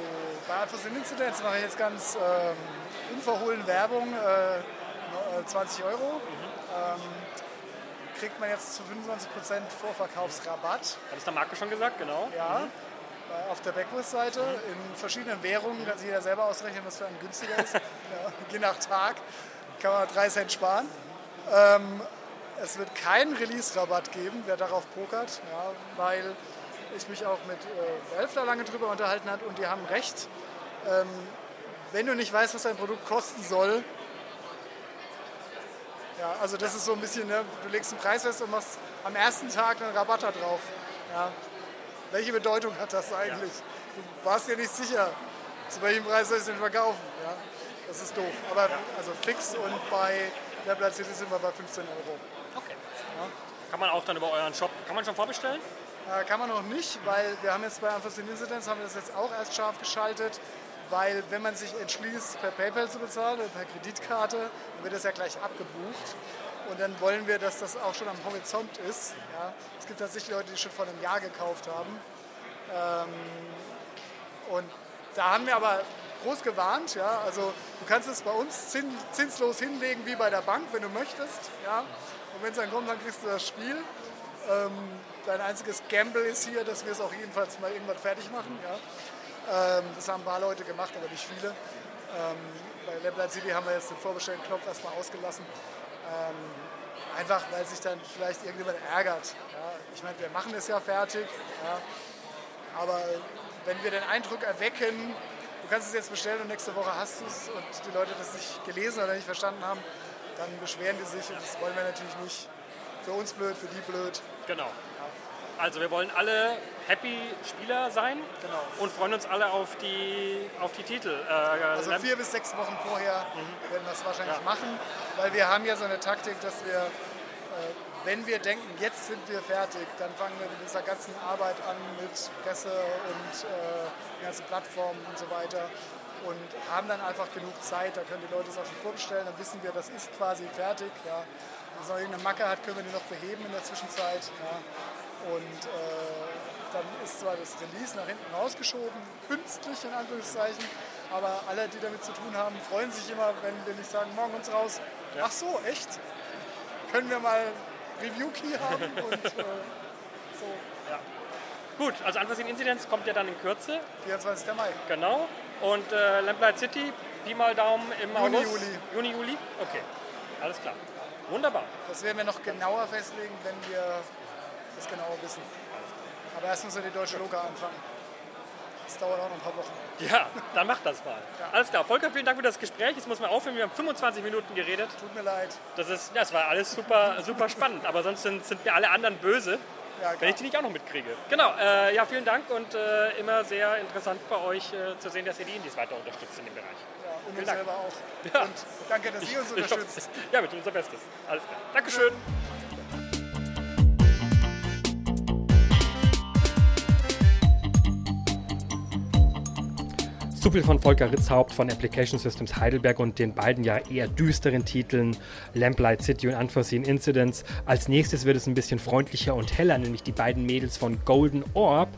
Speaker 4: bei Arthurs Incidents mache ich jetzt ganz ähm, unverhohlen Werbung. Äh, 20 Euro. Mhm. Ähm, kriegt man jetzt zu 25% Vorverkaufsrabatt.
Speaker 2: Hat es der Marco schon gesagt, genau.
Speaker 4: Ja. Mhm auf der Backwurst-Seite in verschiedenen Währungen, kann sich jeder selber ausrechnen, was für einen günstiger ist. ja, je nach Tag kann man 3 Cent sparen. Ähm, es wird keinen Release-Rabatt geben, wer darauf pokert, ja, weil ich mich auch mit äh, Valve da lange drüber unterhalten habe und die haben recht. Ähm, wenn du nicht weißt, was dein Produkt kosten soll, ja, also das ist so ein bisschen, ne, du legst einen Preis fest und machst am ersten Tag einen Rabatt da drauf. Ja. Welche Bedeutung hat das eigentlich? Du warst dir nicht sicher, zu welchem Preis soll ich den verkaufen. Ja? Das ist doof. Aber also fix und bei der Platz sind wir bei 15 Euro.
Speaker 2: Okay. Ja? Kann man auch dann über euren Shop, kann man schon vorbestellen?
Speaker 4: Äh, kann man noch nicht, weil wir haben jetzt bei Unforeseen Incidents haben wir das jetzt auch erst scharf geschaltet, weil wenn man sich entschließt, per PayPal zu bezahlen oder per Kreditkarte, dann wird das ja gleich abgebucht. Und dann wollen wir, dass das auch schon am Horizont ist. Ja. Es gibt tatsächlich Leute, die schon vor einem Jahr gekauft haben. Ähm, und da haben wir aber groß gewarnt. Ja. Also du kannst es bei uns zinslos hinlegen wie bei der Bank, wenn du möchtest. Ja. Und wenn es dann kommt, dann kriegst du das Spiel. Ähm, dein einziges Gamble ist hier, dass wir es auch jedenfalls mal irgendwann fertig machen. Ja. Ähm, das haben ein paar Leute gemacht, aber nicht viele. Ähm, bei Lamplight City haben wir jetzt den Vorbestellen-Knopf erstmal ausgelassen. Ähm, einfach, weil sich dann vielleicht irgendjemand ärgert. Ja. Ich meine, wir machen es ja fertig, ja. aber wenn wir den Eindruck erwecken, du kannst es jetzt bestellen und nächste Woche hast du es und die Leute das nicht gelesen oder nicht verstanden haben, dann beschweren die sich und das wollen wir natürlich nicht. Für uns blöd, für die blöd.
Speaker 2: Genau. Also wir wollen alle happy Spieler sein genau. und freuen uns alle auf die, auf die Titel.
Speaker 4: Äh, also vier bis sechs Wochen vorher mhm. werden wir es wahrscheinlich ja. machen, weil wir haben ja so eine Taktik, dass wir, wenn wir denken, jetzt sind wir fertig, dann fangen wir mit dieser ganzen Arbeit an mit Presse und äh, ganzen Plattformen und so weiter und haben dann einfach genug Zeit, da können die Leute es auch schon vorbestellen, dann wissen wir, das ist quasi fertig. Ja. Wenn es noch irgendeine Macke hat, können wir die noch beheben in der Zwischenzeit. Ja. Und äh, dann ist zwar das Release nach hinten rausgeschoben, künstlich in Anführungszeichen, aber alle, die damit zu tun haben, freuen sich immer, wenn wir nicht sagen, morgen uns raus. Ja. Ach so, echt? Können wir mal Review-Key haben? Und äh, so.
Speaker 2: Ja. Gut, also Unforeseen Incidents kommt ja dann in Kürze.
Speaker 4: 24. Mai.
Speaker 2: Genau. Und äh, Lamplight City, Pi mal Daumen im
Speaker 4: Juni,
Speaker 2: August.
Speaker 4: Juli.
Speaker 2: Juni, Juli? Okay, alles klar. Wunderbar.
Speaker 4: Das werden wir noch genauer festlegen, wenn wir das genauer wissen. Aber erst müssen wir die deutsche Loka anfangen. Das dauert auch noch ein paar Wochen.
Speaker 2: Ja, dann mach das mal. Ja. Alles klar. Volker, vielen Dank für das Gespräch. Jetzt muss man aufhören. Wir haben 25 Minuten geredet.
Speaker 4: Tut mir leid.
Speaker 2: Das, ist, das war alles super, super spannend. Aber sonst sind, sind mir alle anderen böse, ja, wenn ich die nicht auch noch mitkriege. Genau. Äh, ja, vielen Dank und äh, immer sehr interessant bei euch äh, zu sehen, dass ihr die Indies weiter unterstützt in dem Bereich.
Speaker 4: Ja, und uns selber auch. Ja. Und danke, dass ihr uns unterstützt.
Speaker 2: ja, wir tun unser Bestes. Alles klar. Dankeschön. So viel von Volker Ritzhaupt von Application Systems Heidelberg und den beiden ja eher düsteren Titeln Lamplight City und Unforeseen Incidents. Als nächstes wird es ein bisschen freundlicher und heller, nämlich die beiden Mädels von Golden Orb.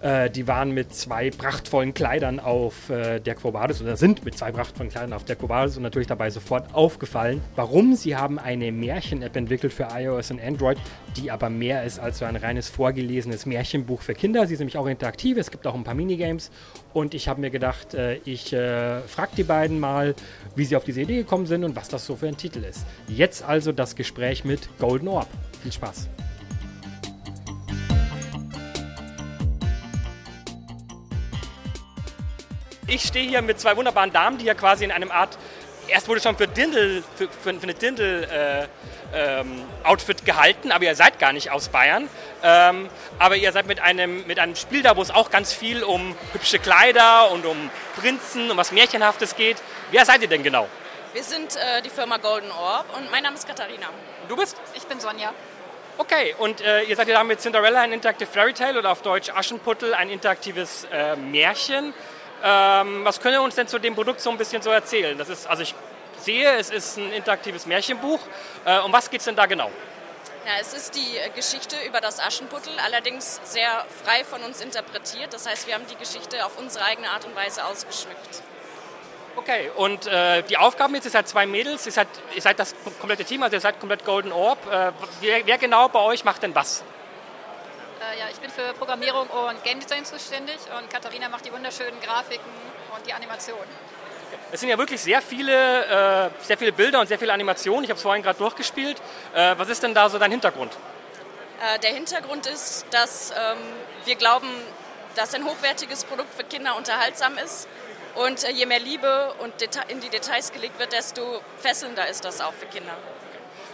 Speaker 2: Äh, die waren mit zwei prachtvollen Kleidern auf äh, der Quo Vadis oder sind mit zwei prachtvollen Kleidern auf der Quo Vadis und natürlich dabei sofort aufgefallen. Warum? Sie haben eine Märchen-App entwickelt für iOS und Android, die aber mehr ist als so ein reines vorgelesenes Märchenbuch für Kinder. Sie ist nämlich auch interaktiv, es gibt auch ein paar Minigames und ich habe mir gedacht, äh, ich äh, frage die beiden mal, wie sie auf diese Idee gekommen sind und was das so für ein Titel ist. Jetzt also das Gespräch mit Golden Orb. Viel Spaß. ich stehe hier mit zwei wunderbaren Damen, die ja quasi in einem Art, erst wurde schon für Dindel, für, für, für eine Dindel äh, ähm, Outfit gehalten, aber ihr seid gar nicht aus Bayern. Ähm, aber ihr seid mit einem, mit einem Spiel da, wo es auch ganz viel um hübsche Kleider und um Prinzen, um was Märchenhaftes geht. Wer seid ihr denn genau?
Speaker 5: Wir sind äh, die Firma Golden Orb und mein Name ist Katharina.
Speaker 2: Du bist?
Speaker 5: Ich bin Sonja.
Speaker 2: Okay, und äh, ihr seid ja da mit Cinderella ein Interactive Fairy Tale oder auf Deutsch Aschenputtel ein interaktives äh, Märchen. Ähm, was können wir uns denn zu dem Produkt so ein bisschen so erzählen? Das ist, also ich sehe, es ist ein interaktives Märchenbuch. Äh, um was geht es denn da genau?
Speaker 5: Ja, es ist die äh, Geschichte über das Aschenputtel, allerdings sehr frei von uns interpretiert. Das heißt, wir haben die Geschichte auf unsere eigene Art und Weise ausgeschmückt.
Speaker 2: Okay, und äh, die Aufgaben jetzt, ihr seid zwei Mädels, ihr seid, ihr seid das komplette Team, also ihr seid komplett Golden Orb. Äh, wer, wer, genau bei euch macht denn was?
Speaker 6: Äh, ja, ich bin für Programmierung und Game Design zuständig und Katharina macht die wunderschönen Grafiken und die Animationen.
Speaker 2: Es sind ja wirklich sehr viele, äh, sehr viele Bilder und sehr viele Animationen. Ich habe es vorhin gerade durchgespielt. Äh, was ist denn da so dein Hintergrund?
Speaker 5: Äh, der Hintergrund ist, dass ähm, wir glauben, dass ein hochwertiges Produkt für Kinder unterhaltsam ist und äh, je mehr Liebe und in die Details gelegt wird, desto fesselnder ist das auch für Kinder.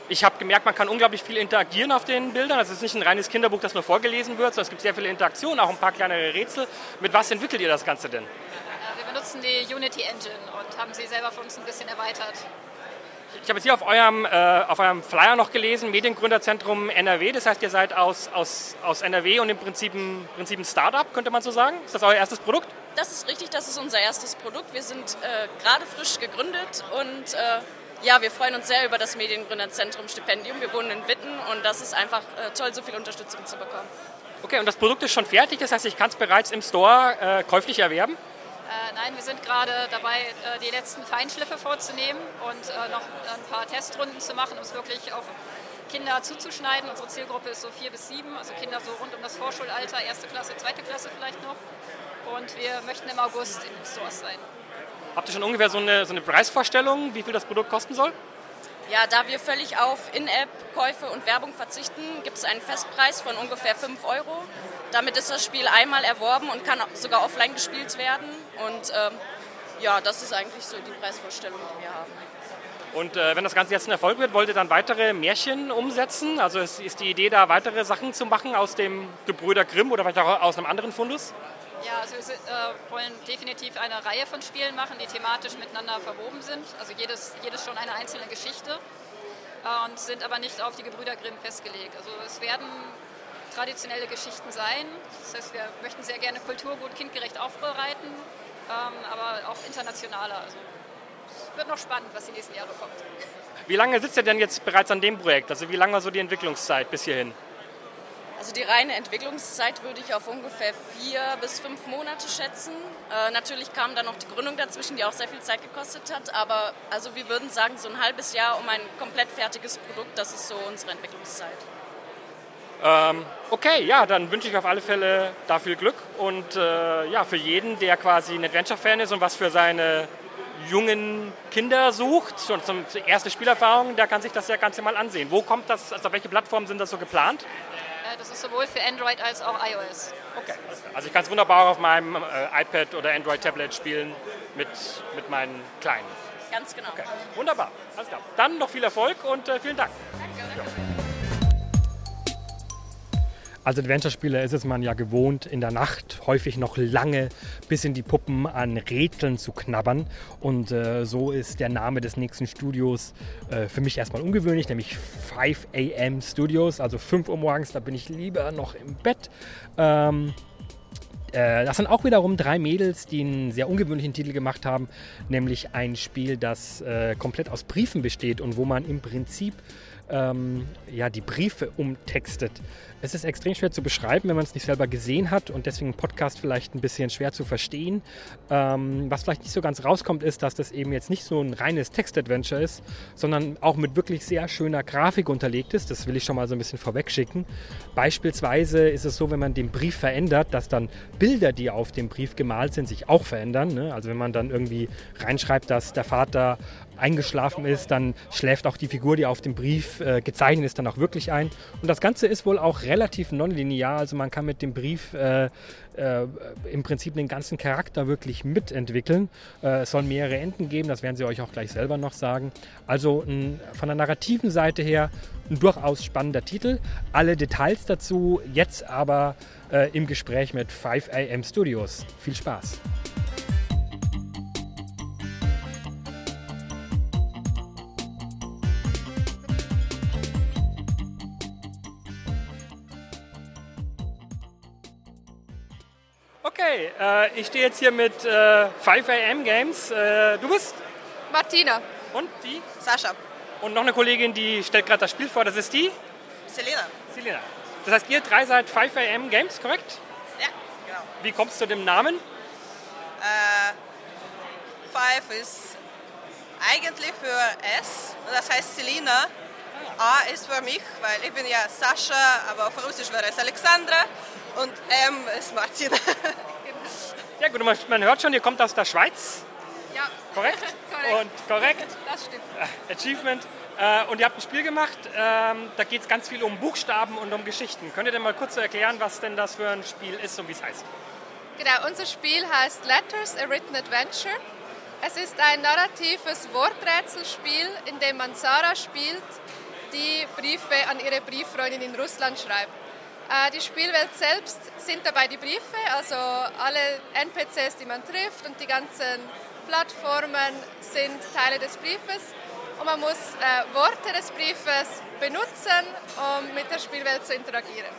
Speaker 2: Ich habe gemerkt, man kann unglaublich viel interagieren auf den Bildern. Also es ist nicht ein reines Kinderbuch, das nur vorgelesen wird, sondern es gibt sehr viele Interaktionen, auch ein paar kleinere Rätsel. Mit was entwickelt ihr das Ganze denn?
Speaker 6: Wir benutzen die Unity Engine und haben sie selber für uns ein bisschen erweitert.
Speaker 2: Ich habe jetzt hier auf eurem, äh, auf eurem Flyer noch gelesen, Mediengründerzentrum NRW. Das heißt, ihr seid aus, aus, aus NRW und im Prinzip ein, Prinzip ein Startup, könnte man so sagen. Ist das euer erstes Produkt?
Speaker 5: Das ist richtig, das ist unser erstes Produkt. Wir sind äh, gerade frisch gegründet und äh, ja, wir freuen uns sehr über das Mediengründerzentrum Stipendium. Wir wohnen in Witten und das ist einfach äh, toll, so viel Unterstützung zu bekommen.
Speaker 2: Okay, und das Produkt ist schon fertig, das heißt, ich kann es bereits im Store äh, käuflich erwerben?
Speaker 6: Äh, nein, wir sind gerade dabei, äh, die letzten Feinschliffe vorzunehmen und äh, noch ein paar Testrunden zu machen, um es wirklich auf Kinder zuzuschneiden. Unsere Zielgruppe ist so vier bis sieben, also Kinder so rund um das Vorschulalter, erste Klasse, zweite Klasse vielleicht noch. Und wir möchten im August in den Stores sein.
Speaker 2: Habt ihr schon ungefähr so eine, so eine Preisvorstellung, wie viel das Produkt kosten soll?
Speaker 5: Ja, da wir völlig auf In-App-Käufe und Werbung verzichten, gibt es einen Festpreis von ungefähr 5 Euro. Damit ist das Spiel einmal erworben und kann sogar offline gespielt werden. Und ähm, ja, das ist eigentlich so die Preisvorstellung, die wir haben.
Speaker 2: Und äh, wenn das Ganze jetzt ein Erfolg wird, wollt ihr dann weitere Märchen umsetzen? Also ist, ist die Idee da, weitere Sachen zu machen aus dem Gebrüder Grimm oder vielleicht auch aus einem anderen Fundus?
Speaker 6: Ja, also wir äh, wollen definitiv eine Reihe von Spielen machen, die thematisch miteinander verwoben sind. Also jedes, jedes schon eine einzelne Geschichte äh, und sind aber nicht auf die Gebrüder Grimm festgelegt. Also es werden traditionelle Geschichten sein. Das heißt, wir möchten sehr gerne Kulturgut kindgerecht aufbereiten, aber auch internationaler. Also es wird noch spannend, was die nächsten Jahre kommt.
Speaker 2: Wie lange sitzt ihr denn jetzt bereits an dem Projekt? Also wie lange war so die Entwicklungszeit bis hierhin?
Speaker 5: Also die reine Entwicklungszeit würde ich auf ungefähr vier bis fünf Monate schätzen. Äh, natürlich kam dann noch die Gründung dazwischen, die auch sehr viel Zeit gekostet hat. Aber also wir würden sagen, so ein halbes Jahr um ein komplett fertiges Produkt, das ist so unsere Entwicklungszeit.
Speaker 2: Ähm, okay, ja, dann wünsche ich auf alle Fälle da viel Glück. Und äh, ja, für jeden, der quasi ein Adventure-Fan ist und was für seine jungen Kinder sucht, schon zum erste Spielerfahrung, der kann sich das ja Ganze mal ansehen. Wo kommt das, also auf welche Plattformen sind das so geplant?
Speaker 6: Das ist sowohl für Android als auch iOS.
Speaker 2: Okay, also ich kann es wunderbar auf meinem äh, iPad oder Android-Tablet spielen mit, mit meinen Kleinen.
Speaker 5: Ganz genau.
Speaker 2: Okay. Wunderbar, alles klar. Dann noch viel Erfolg und äh, vielen Dank.
Speaker 5: Danke, danke.
Speaker 2: Ja.
Speaker 7: Als Adventure-Spieler ist es man ja gewohnt, in der Nacht häufig noch lange bis in die Puppen an Rätseln zu knabbern. Und äh, so ist der Name des nächsten Studios äh, für mich erstmal ungewöhnlich, nämlich 5 AM Studios, also 5 Uhr morgens, da bin ich lieber noch im Bett. Ähm, äh, das sind auch wiederum drei Mädels, die einen sehr ungewöhnlichen Titel gemacht haben, nämlich ein Spiel, das äh, komplett aus Briefen besteht und wo man im Prinzip ähm, ja, die Briefe umtextet. Es ist extrem schwer zu beschreiben, wenn man es nicht selber gesehen hat und deswegen ein Podcast vielleicht ein bisschen schwer zu verstehen. Ähm, was vielleicht nicht so ganz rauskommt, ist, dass das eben jetzt nicht so ein reines Text-Adventure ist, sondern auch mit wirklich sehr schöner Grafik unterlegt ist. Das will ich schon mal so ein bisschen vorwegschicken. Beispielsweise ist es so, wenn man den Brief verändert, dass dann Bilder, die auf dem Brief gemalt sind, sich auch verändern. Ne? Also wenn man dann irgendwie reinschreibt, dass der Vater eingeschlafen ist, dann schläft auch die Figur, die auf dem Brief
Speaker 2: äh, gezeichnet ist dann auch wirklich ein. Und das Ganze ist wohl auch relativ nonlinear, also man kann mit dem Brief äh, äh, im Prinzip den ganzen Charakter wirklich mitentwickeln. Äh, es soll mehrere Enden geben, das werden sie euch auch gleich selber noch sagen. Also ein, von der narrativen Seite her ein durchaus spannender Titel. Alle Details dazu jetzt aber äh, im Gespräch mit 5am Studios. Viel Spaß! Äh, ich stehe jetzt hier mit äh, 5am Games. Äh, du bist?
Speaker 8: Martina.
Speaker 2: Und die?
Speaker 8: Sascha.
Speaker 2: Und noch eine Kollegin, die stellt gerade das Spiel vor. Das ist die?
Speaker 8: Selina.
Speaker 2: Selina. Das heißt, ihr drei seid 5am Games, korrekt?
Speaker 8: Ja, genau.
Speaker 2: Wie kommst du zu dem Namen?
Speaker 8: Äh, Five ist eigentlich für S, das heißt Selina. A ist für mich, weil ich bin ja Sascha, aber auf Russisch wäre es Alexandra und M ist Martina.
Speaker 2: Ja gut, man, man hört schon, ihr kommt aus der Schweiz.
Speaker 8: Ja.
Speaker 2: Korrekt?
Speaker 8: korrekt.
Speaker 2: Und korrekt.
Speaker 8: Das stimmt.
Speaker 2: Achievement. Äh, und ihr habt ein Spiel gemacht, ähm, da geht es ganz viel um Buchstaben und um Geschichten. Könnt ihr denn mal kurz erklären, was denn das für ein Spiel ist und wie es heißt?
Speaker 8: Genau, unser Spiel heißt Letters, a Written Adventure. Es ist ein narratives Worträtselspiel, in dem man Sarah spielt, die Briefe an ihre Brieffreundin in Russland schreibt. Äh, die Spielwelt selbst sind dabei die Briefe, also alle NPCs, die man trifft und die ganzen Plattformen sind Teile des Briefes. Und man muss äh, Worte des Briefes benutzen, um mit der Spielwelt zu interagieren.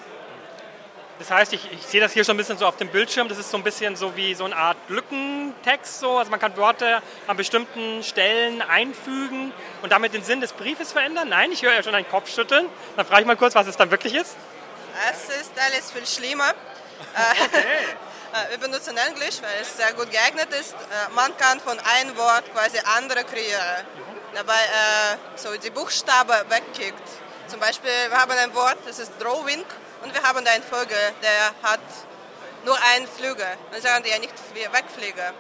Speaker 2: Das heißt, ich, ich, sehe das hier schon ein bisschen so auf dem Bildschirm. Das ist so ein bisschen so wie so eine Art Lückentext. So. Also man kann Worte an bestimmten Stellen einfügen und damit den Sinn des Briefes verändern. Nein, ich höre ja schon einen Kopf schütteln. Dann frage ich mal kurz, was es dann wirklich ist.
Speaker 8: Es ist alles viel schlimmer. Okay. Wir benutzen Englisch, weil es sehr gut geeignet ist. Man kann von einem Wort quasi andere kreieren. Dabei so die Buchstaben wegkickt. Zum Beispiel, wir haben ein Wort, das ist Drawing und wir haben einen Vogel, der hat nur einen Flügel. Dann sagen die ja nicht wegfliegen.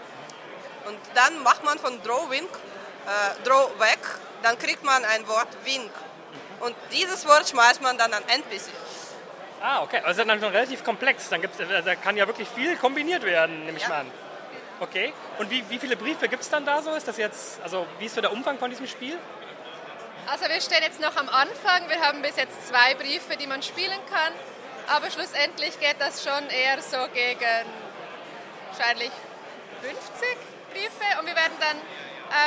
Speaker 8: Und dann macht man von Drawing, äh, Draw weg, dann kriegt man ein Wort Wink. Und dieses Wort schmeißt man dann an NPC.
Speaker 2: Ah, okay. Also dann schon relativ komplex. Dann gibt's, also da kann ja wirklich viel kombiniert werden, nehme ich
Speaker 8: Ja.
Speaker 2: mal an. Okay. Und wie, wie viele Briefe gibt es dann da so? Ist das jetzt, also wie ist so der Umfang von diesem Spiel?
Speaker 8: Also wir stehen jetzt noch am Anfang. Wir haben bis jetzt zwei Briefe, die man spielen kann. Aber schlussendlich geht das schon eher so gegen wahrscheinlich 50 Briefe. Und wir werden dann,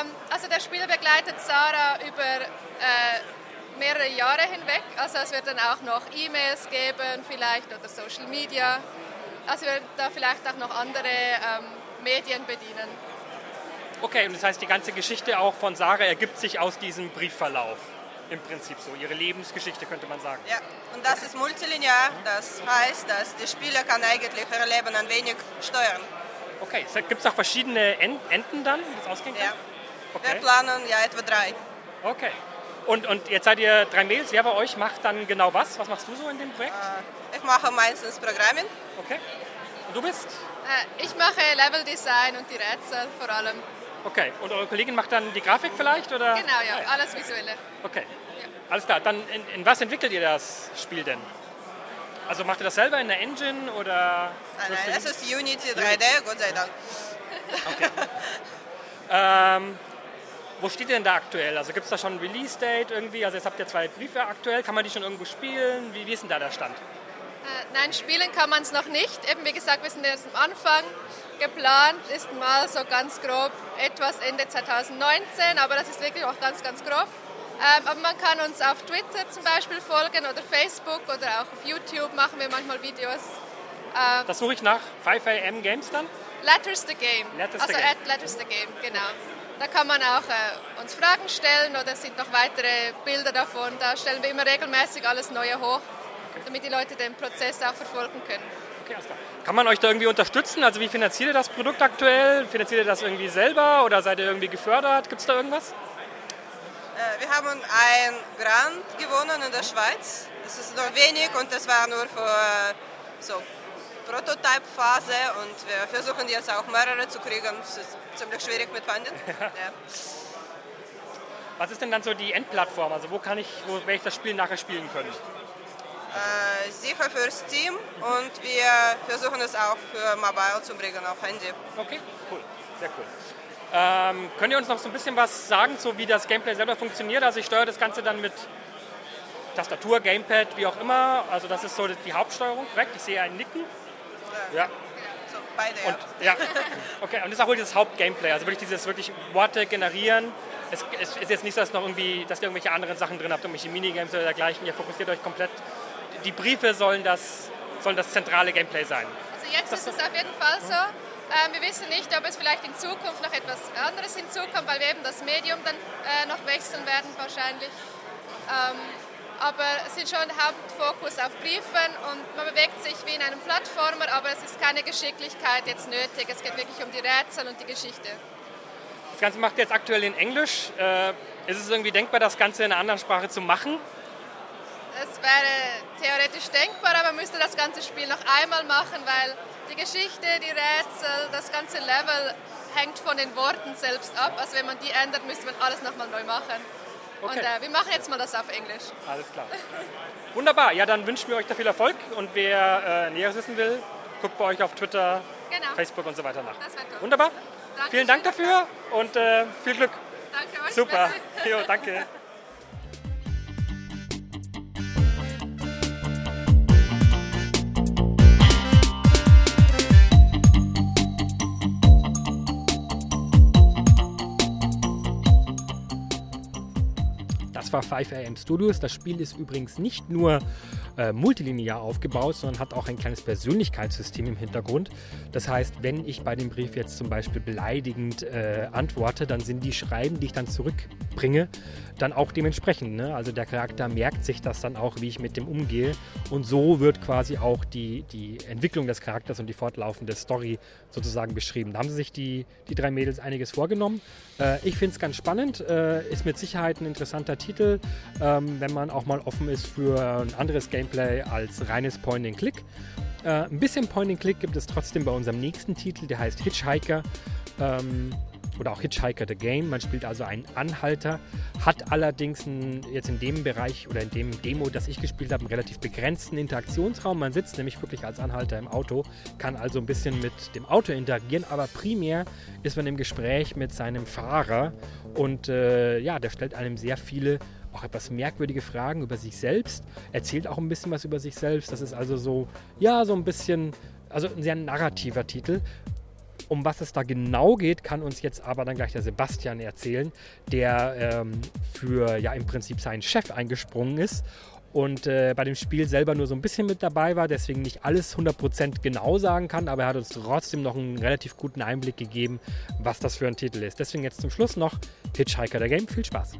Speaker 8: ähm, also der Spieler begleitet Sarah über äh, mehrere Jahre hinweg. Also es wird dann auch noch E-Mails geben vielleicht oder Social Media. Also wir werden da vielleicht auch noch andere ähm, Medien bedienen.
Speaker 2: Okay, und das heißt, die ganze Geschichte auch von Sarah ergibt sich aus diesem Briefverlauf. Im Prinzip so. Ihre Lebensgeschichte könnte man sagen.
Speaker 8: Ja, und das ist multilinear. Das heißt, dass der Spieler kann eigentlich ihr Leben ein wenig steuern.
Speaker 2: Okay, gibt es auch verschiedene En- Enden dann, wie das ausgehen kann?
Speaker 8: Ja. Wir
Speaker 2: Okay.
Speaker 8: planen ja etwa drei.
Speaker 2: Okay. Und, und jetzt seid ihr drei Mädels. Wer bei euch macht dann genau was? Was machst du so in dem Projekt?
Speaker 8: Ich mache meistens Programming.
Speaker 2: Okay. Und du bist?
Speaker 8: Äh, Ich mache Leveldesign und die Rätsel vor allem.
Speaker 2: Okay. Und eure Kollegin macht dann die Grafik vielleicht? Oder?
Speaker 8: Genau, ja,
Speaker 2: Ah, ja.
Speaker 8: alles Visuelle.
Speaker 2: Okay. Alles klar. Dann in, in was entwickelt ihr das Spiel denn? Also macht ihr das selber in der Engine oder?
Speaker 8: Nein, nein, es ist Unity 3D, Gott sei Dank.
Speaker 2: Ähm, wo steht ihr denn da aktuell? Also gibt es da schon ein Release-Date irgendwie? Also jetzt habt ihr zwei Briefe aktuell. Kann man die schon irgendwo spielen? Wie, wie ist denn da der Stand?
Speaker 8: Äh, Nein, spielen kann man es noch nicht. Eben wie gesagt, wir sind erst am Anfang. Geplant ist mal so ganz grob etwas Ende 2019, aber das ist wirklich auch ganz, ganz grob. Ähm, aber man kann uns auf Twitter zum Beispiel folgen oder Facebook oder auch auf YouTube machen wir manchmal Videos. Ähm,
Speaker 2: Das suche ich nach 5am Games dann?
Speaker 8: Letters the Game.
Speaker 2: Letters the
Speaker 8: also
Speaker 2: Game.
Speaker 8: at Letters the Game, genau. Da kann man auch äh, uns Fragen stellen oder es sind noch weitere Bilder davon. Da stellen wir immer regelmäßig alles Neue hoch, damit die Leute den Prozess auch verfolgen können.
Speaker 2: Okay, alles klar. Kann man euch da irgendwie unterstützen? Also wie finanziert ihr das Produkt aktuell? Finanziert ihr das irgendwie selber oder seid ihr irgendwie gefördert? Gibt es da irgendwas?
Speaker 8: Äh, wir haben ein Grant gewonnen in der Schweiz. Das ist nur wenig und das war nur für äh, so Prototype-Phase und wir versuchen jetzt auch mehrere zu kriegen. Es ist ziemlich schwierig mit Funding. ja.
Speaker 2: Was ist denn dann so die Endplattform? Also wo kann ich, wo werde ich das Spiel nachher spielen können?
Speaker 8: Äh, sicher für Steam und wir versuchen es auch für Mobile zu bringen, auf Handy.
Speaker 2: Okay, cool, sehr cool. Ähm, könnt ihr uns noch so ein bisschen was sagen, so wie das Gameplay selber funktioniert? Also ich steuere das Ganze dann mit Tastatur, Gamepad, wie auch immer. Also das ist so die Hauptsteuerung, korrekt? Ich sehe einen Nicken. Ja.
Speaker 8: So, beide,
Speaker 2: Und, ja. Okay, und das ist auch wohl das Hauptgameplay. Also wirklich dieses wirklich Worte generieren. Es, es ist jetzt nicht so, dass, noch irgendwie, dass ihr irgendwelche anderen Sachen drin habt, irgendwelche Minigames oder dergleichen. Ihr fokussiert euch komplett. Die Briefe sollen das, sollen das zentrale Gameplay sein.
Speaker 9: Also jetzt ist es auf jeden Fall so. Ähm, wir wissen nicht, ob es vielleicht in Zukunft noch etwas anderes hinzukommt, weil wir eben das Medium dann äh, noch wechseln werden wahrscheinlich. Ähm, aber es ist schon Hauptfokus auf Briefen und man bewegt sich wie in einem Plattformer, aber es ist keine Geschicklichkeit jetzt nötig. Es geht wirklich um die Rätsel und die Geschichte.
Speaker 2: Das Ganze macht ihr jetzt aktuell in Englisch. Äh, ist es irgendwie denkbar, das Ganze in einer anderen Sprache zu machen?
Speaker 9: Es wäre theoretisch denkbar, aber man müsste das ganze Spiel noch einmal machen, weil die Geschichte, die Rätsel, das ganze Level hängt von den Worten selbst ab. Also wenn man die ändert, müsste man alles nochmal neu machen.
Speaker 2: Okay.
Speaker 9: Und äh, wir machen jetzt mal das auf Englisch.
Speaker 2: Alles klar. Wunderbar, ja, dann wünschen wir euch da viel Erfolg und wer äh, Näheres wissen will, guckt bei euch auf Twitter,
Speaker 9: Genau.
Speaker 2: Facebook und so weiter nach.
Speaker 9: Das toll.
Speaker 2: Wunderbar,
Speaker 9: Dankeschön.
Speaker 2: vielen Dank dafür und äh, viel Glück.
Speaker 9: Danke euch.
Speaker 2: Super, jo, danke. Das war 5am Studios. Das Spiel ist übrigens nicht nur äh, multilinear aufgebaut, sondern hat auch ein kleines Persönlichkeitssystem im Hintergrund. Das heißt, wenn ich bei dem Brief jetzt zum Beispiel beleidigend äh, antworte, dann sind die Schreiben, die ich dann zurückbringe, dann auch dementsprechend. Ne? Also der Charakter merkt sich das dann auch, wie ich mit dem umgehe. Und so wird quasi auch die, die Entwicklung des Charakters und die fortlaufende Story sozusagen beschrieben. Da haben sich die, die drei Mädels einiges vorgenommen. Äh, ich finde es ganz spannend, äh, ist mit Sicherheit ein interessanter Titel, ähm, wenn man auch mal offen ist für ein anderes Gameplay als reines Point-and-Click. Äh, ein bisschen Point-and-Click gibt es trotzdem bei unserem nächsten Titel, der heißt Hitchhiker. Ähm, oder auch Hitchhiker the Game. Man spielt also einen Anhalter, hat allerdings einen, jetzt in dem Bereich oder in dem Demo, das ich gespielt habe, einen relativ begrenzten Interaktionsraum. Man sitzt nämlich wirklich als Anhalter im Auto, kann also ein bisschen mit dem Auto interagieren, aber primär ist man im Gespräch mit seinem Fahrer und äh, ja, der stellt einem sehr viele auch etwas merkwürdige Fragen über sich selbst, erzählt auch ein bisschen was über sich selbst. Das ist also so, ja, so ein bisschen, also ein sehr narrativer Titel. Um was es da genau geht, kann uns jetzt aber dann gleich der Sebastian erzählen, der ähm, für ja im Prinzip seinen Chef eingesprungen ist und äh, bei dem Spiel selber nur so ein bisschen mit dabei war, deswegen nicht alles 100% genau sagen kann, aber er hat uns trotzdem noch einen relativ guten Einblick gegeben, was das für ein Titel ist. Deswegen jetzt zum Schluss noch Hitchhiker der Game. Viel Spaß!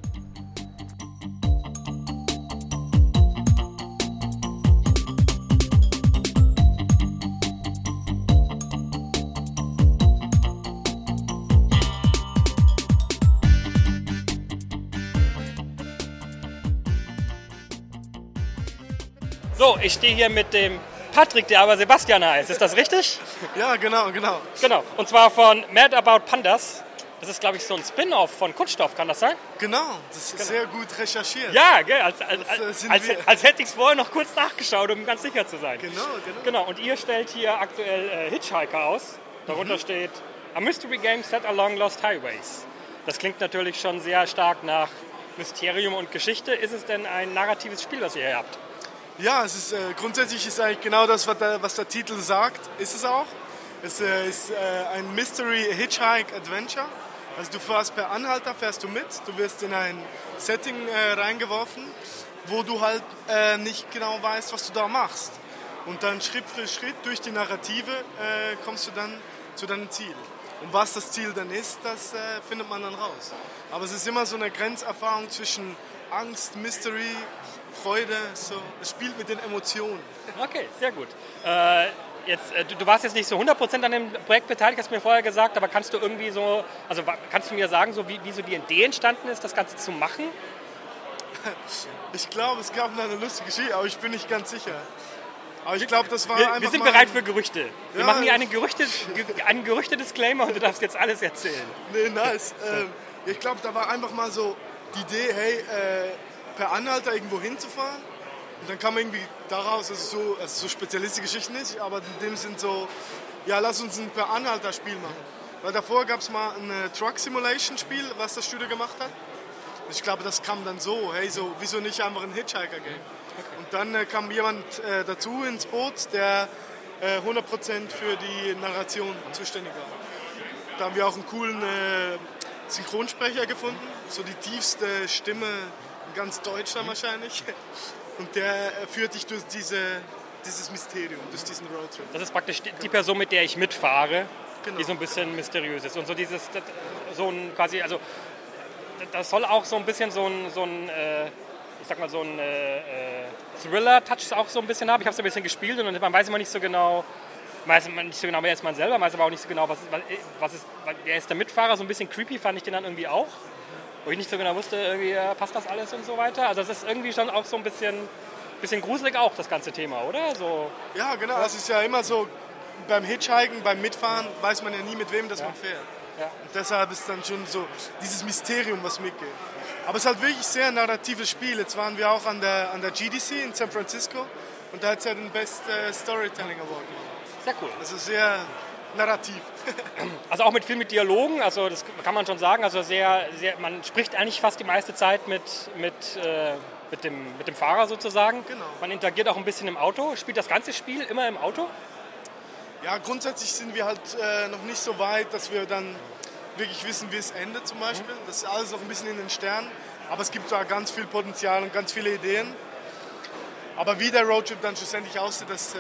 Speaker 2: Ich stehe hier mit dem Patrick, der aber Sebastian heißt. Ist das richtig?
Speaker 10: Ja, genau, genau.
Speaker 2: Genau. Und zwar von Mad About Pandas. Das ist, glaube ich, so ein Spin-off von Kunststoff, kann das sein?
Speaker 10: Genau, das ist sehr gut recherchiert.
Speaker 2: Ja, gell, als, als,
Speaker 10: äh,
Speaker 2: als, als, als hätte ich es vorher noch kurz nachgeschaut, um ganz sicher zu sein.
Speaker 10: Genau, genau.
Speaker 2: Genau, und ihr stellt hier aktuell äh, Hitchhiker aus. Darunter
Speaker 10: Mhm.
Speaker 2: steht A Mystery Game Set Along Lost Highways. Das klingt natürlich schon sehr stark nach Mysterium und Geschichte. Ist es denn ein narratives Spiel, was ihr hier habt?
Speaker 10: Ja, es ist, äh, grundsätzlich ist eigentlich genau das, was der, was der Titel sagt, ist es auch. Es äh, ist äh, ein Mystery Hitchhike Adventure. Also du fährst per Anhalter, fährst du mit, du wirst in ein Setting äh, reingeworfen, wo du halt äh, nicht genau weißt, was du da machst. Und dann Schritt für Schritt durch die Narrative kommst du dann zu deinem Ziel. Und was das Ziel dann ist, das äh, findet man dann raus. Aber es ist immer so eine Grenzerfahrung zwischen Angst, Mystery, Freude. So. Es spielt mit den Emotionen.
Speaker 2: Okay, sehr gut. Äh, jetzt, äh, du, du warst jetzt nicht so 100% an dem Projekt beteiligt, hast du mir vorher gesagt, aber kannst du irgendwie so, also kannst du mir sagen, so wie, wie so die Idee entstanden ist, das Ganze zu machen?
Speaker 10: Ich glaube, es gab eine lustige Geschichte, aber ich bin nicht ganz sicher. Aber ich glaube, das war
Speaker 2: Wir,
Speaker 10: einfach
Speaker 2: wir sind bereit für Gerüchte. Wir
Speaker 10: Ja,
Speaker 2: machen hier
Speaker 10: ich-
Speaker 2: eine Gerüchte, ge, einen Gerüchte-Disclaimer und du darfst jetzt alles erzählen.
Speaker 10: Nee, nice. Ähm, ich glaube, da war einfach mal so die Idee, hey, äh, per Anhalter irgendwo hinzufahren. Und dann kam irgendwie daraus, also so, also so spezialiste Geschichten nicht, aber in dem sind so, ja, lass uns ein per Anhalter Spiel machen. Weil davor gab es mal ein äh, Truck Simulation Spiel, was das Studio gemacht hat. Und ich glaube, das kam dann so, hey, so, wieso nicht einfach ein Hitchhiker Game? Und dann äh, kam jemand äh, dazu ins Boot, der äh, 100% für die Narration zuständig war. Da haben wir auch einen coolen äh, Synchronsprecher gefunden, so die tiefste Stimme in ganz Deutschland wahrscheinlich. Und der äh, führt dich durch diese, dieses Mysterium, durch diesen Roadtrip.
Speaker 2: Das ist praktisch die Person, mit der ich mitfahre,
Speaker 10: Genau.
Speaker 2: die so ein bisschen mysteriös ist. Und so dieses, das, so ein quasi, also das soll auch so ein bisschen so ein, so ein äh, ich sag mal so ein äh, äh, Thriller-Touch auch so ein bisschen haben. Ich habe es ein bisschen gespielt und man weiß immer nicht so genau, weiß man nicht so genau, wer ist man selber, weiß aber auch nicht so genau, was, was ist, wer ist der Mitfahrer. So ein bisschen creepy fand ich den dann irgendwie auch, wo ich nicht so genau wusste, irgendwie äh, passt das alles und so weiter. Also es ist irgendwie schon auch so ein bisschen, bisschen gruselig auch das ganze Thema, oder? So,
Speaker 10: Ja, genau. Es ist ja immer so, beim Hitchhiken, beim Mitfahren weiß man ja nie, mit wem das man fährt. Und deshalb ist dann schon so dieses Mysterium, was mitgeht. Aber es ist halt wirklich sehr narratives Spiel. Jetzt waren wir auch an der, an der GDC in San Francisco und da hat es ja den Best äh, Storytelling Award gewonnen.
Speaker 2: Sehr cool.
Speaker 10: Also sehr narrativ.
Speaker 2: Also auch mit viel mit Dialogen, also das kann man schon sagen. Also sehr, sehr, man spricht eigentlich fast die meiste Zeit mit, mit, äh, mit, dem, mit dem Fahrer sozusagen.
Speaker 10: Genau.
Speaker 2: Man interagiert auch ein bisschen im Auto. Spielt das ganze Spiel immer im Auto?
Speaker 10: Ja, grundsätzlich sind wir halt äh, noch nicht so weit, dass wir dann wirklich wissen, wie es endet zum Beispiel. Das ist alles noch ein bisschen in den Sternen. Aber es gibt da ganz viel Potenzial und ganz viele Ideen. Aber wie der Roadtrip dann schlussendlich aussieht, das äh,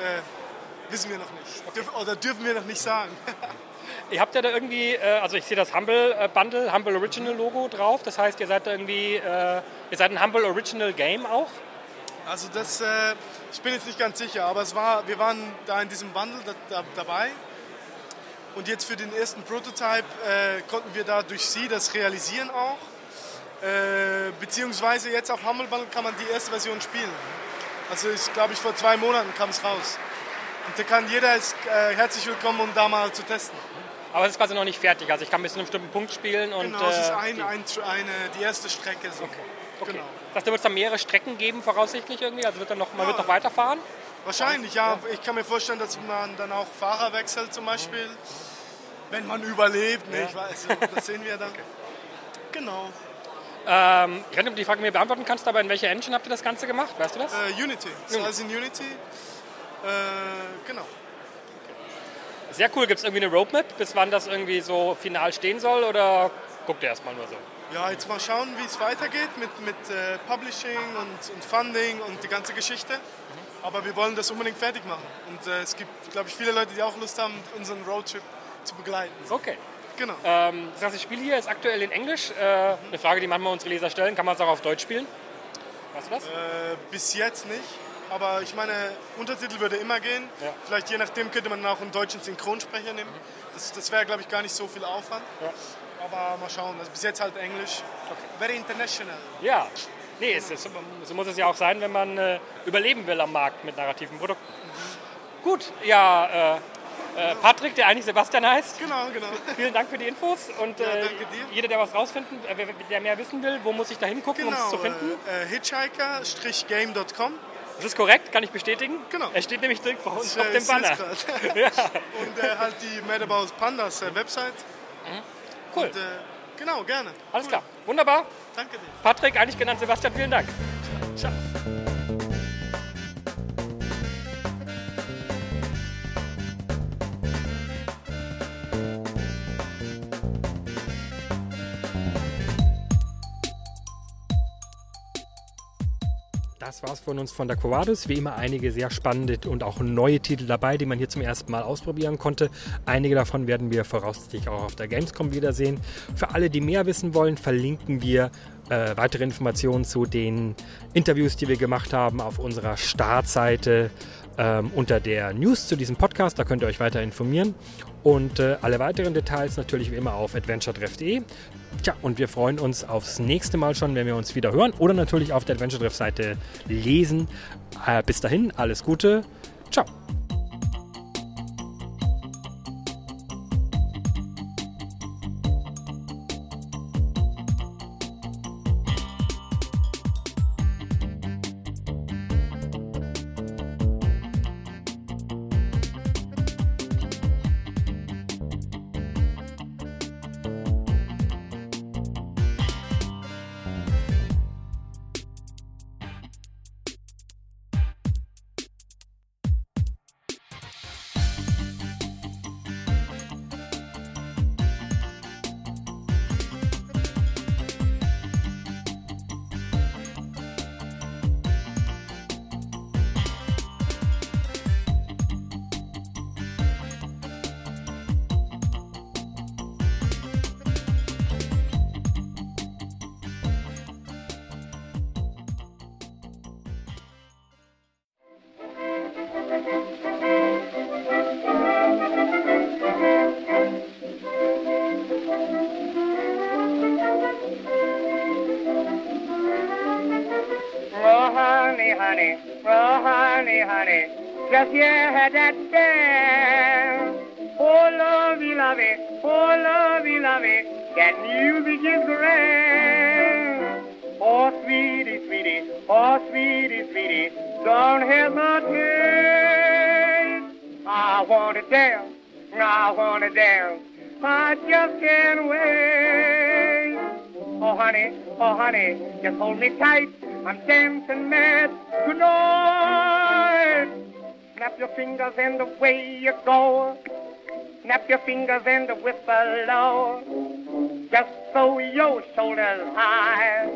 Speaker 10: wissen wir noch nicht. Dürf, oder dürfen wir noch nicht sagen.
Speaker 2: Ihr habt ja da irgendwie, äh, also ich sehe das Humble äh, Bundle, Humble Original Logo drauf. Das heißt, ihr seid da irgendwie, äh, ihr seid ein Humble Original Game auch.
Speaker 10: Also das, äh, ich bin jetzt nicht ganz sicher, aber es war, wir waren da in diesem Bundle da, da, dabei. Und jetzt für den ersten Prototype äh, konnten wir da durch Sie das realisieren auch. Äh, beziehungsweise jetzt auf Humble Bundle kann man die erste Version spielen. Also ich glaube, ich vor zwei Monaten kam es raus. Und da kann jeder ist äh, herzlich willkommen, um da mal zu testen.
Speaker 2: Aber es ist quasi noch nicht fertig. Also ich kann bis zu einem bestimmten Punkt spielen und.
Speaker 10: genau, es ist
Speaker 2: äh,
Speaker 10: ein,
Speaker 2: die-
Speaker 10: ein, eine, die erste Strecke. So.
Speaker 2: Okay.
Speaker 10: Genau.
Speaker 2: Das heißt, da wird es dann mehrere Strecken geben, voraussichtlich irgendwie? Also wird dann noch, man
Speaker 10: Ja.
Speaker 2: wird noch weiterfahren?
Speaker 10: Wahrscheinlich, ja. Ich kann mir vorstellen, dass man dann auch Fahrer wechselt zum Beispiel. Wenn man überlebt, ne?
Speaker 2: Ja.
Speaker 10: ich weiß, das sehen wir dann. Genau.
Speaker 2: Ähm, ich weiß nicht, ob du die Frage mir beantworten kannst, aber in welcher Engine habt ihr das Ganze gemacht? Weißt du das?
Speaker 10: Äh, Unity.
Speaker 2: Unity.
Speaker 10: heißt in Unity. Äh, genau.
Speaker 2: Sehr cool. Gibt es irgendwie eine Roadmap, bis wann das irgendwie so final stehen soll? Oder guckt ihr erstmal nur so?
Speaker 10: Ja, jetzt mal schauen, wie es weitergeht mit, mit äh, Publishing und, und Funding und die ganze Geschichte. Aber wir wollen das unbedingt fertig machen. Und äh, es gibt, glaube ich, viele Leute, die auch Lust haben, unseren Roadtrip zu begleiten.
Speaker 2: Okay.
Speaker 10: Genau.
Speaker 2: Ähm, das ganze Spiel hier ist aktuell in Englisch. Äh, eine Frage, die manchmal unsere Leser stellen. Kann man es auch auf Deutsch spielen? Weißt du das?
Speaker 10: Äh, bis jetzt nicht. Aber ich meine, Untertitel würde immer gehen.
Speaker 2: Ja.
Speaker 10: Vielleicht je nachdem könnte man auch einen deutschen Synchronsprecher nehmen. Das, das wäre, glaube ich, gar nicht so viel Aufwand.
Speaker 2: Ja.
Speaker 10: Aber mal schauen. Also bis jetzt halt Englisch. Very international.
Speaker 2: Ja. Nee, es ist, so muss es ja auch sein, wenn man äh, überleben will am Markt mit narrativen Produkten. Gut, ja, äh, äh, Patrick, der eigentlich Sebastian heißt.
Speaker 10: Genau, genau.
Speaker 2: Vielen Dank für die Infos und
Speaker 10: Ja,
Speaker 2: äh, jeder, der was rausfinden, äh, der mehr wissen will, wo muss ich da hingucken, um es
Speaker 10: Genau,
Speaker 2: zu finden?
Speaker 10: äh, äh, hitchhiker-game.com.
Speaker 2: Das ist korrekt, kann ich bestätigen.
Speaker 10: Genau.
Speaker 2: Er steht nämlich direkt vor uns
Speaker 10: Das,
Speaker 2: auf dem Banner. ja,
Speaker 10: Und äh, halt die Mad About Pandas äh, Website.
Speaker 2: cool.
Speaker 10: Und, äh, genau, gerne.
Speaker 2: Alles klar. Wunderbar.
Speaker 10: Danke dir.
Speaker 2: Patrick, eigentlich genannt Sebastian, vielen Dank. Ciao. Das war's von uns von der Covadis. Wie immer einige sehr spannende und auch neue Titel dabei, die man hier zum ersten Mal ausprobieren konnte. Einige davon werden wir voraussichtlich auch auf der Gamescom wiedersehen. Für alle, die mehr wissen wollen, verlinken wir äh, weitere Informationen zu den Interviews, die wir gemacht haben, auf unserer Startseite ähm, unter der News zu diesem Podcast. Da könnt ihr euch weiter informieren. Und äh, alle weiteren Details natürlich wie immer auf adventuretreff.de. Tja, und wir freuen uns aufs nächste Mal schon, wenn wir uns wieder hören oder natürlich auf der Adventure Treff Seite lesen. Äh, bis dahin, alles Gute. Ciao.
Speaker 11: Fingers and away you go. Snap your fingers and whistle low. Just throw your shoulders high.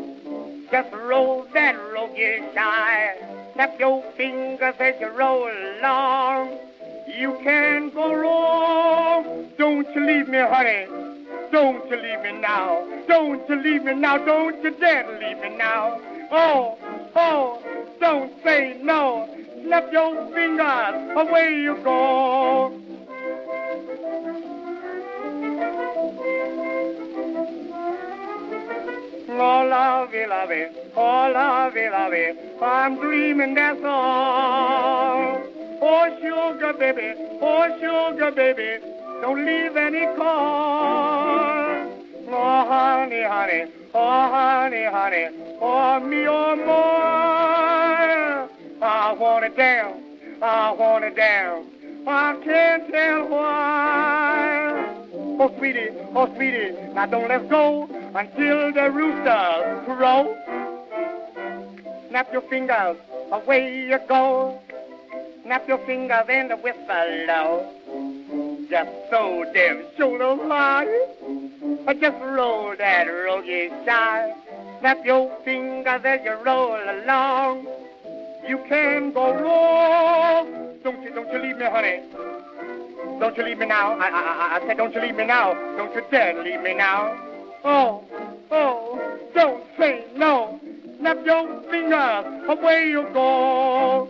Speaker 11: Just roll that roguish eye. Snap your fingers as you roll along. You can't go wrong. Don't you leave me, honey. Don't you leave me now. Don't you leave me now. Don't you dare leave me now. Oh, oh, don't say no. Snap your fingers, away you go. Oh, lovey, lovey, oh, lovey, lovey, I'm dreaming that's all. Oh, sugar baby, oh, sugar baby, don't leave any call. Oh, honey, honey, oh, honey, honey, oh, me, oh, more. I want it down, I want it down, I can't tell why. Oh, sweetie, oh, sweetie, now don't let's go until the rooster crow. Snap your fingers, away you go. Snap your fingers and the whistle low. Just so shoulders high. Or just roll that roguish eye. Snap your fingers as you roll along. You can go wrong. Don't you, don't you leave me, honey. Don't you leave me now. I, I, I said, don't you leave me now. Don't you dare leave me now. Oh, oh, don't say no. Snap your fingers, away you go.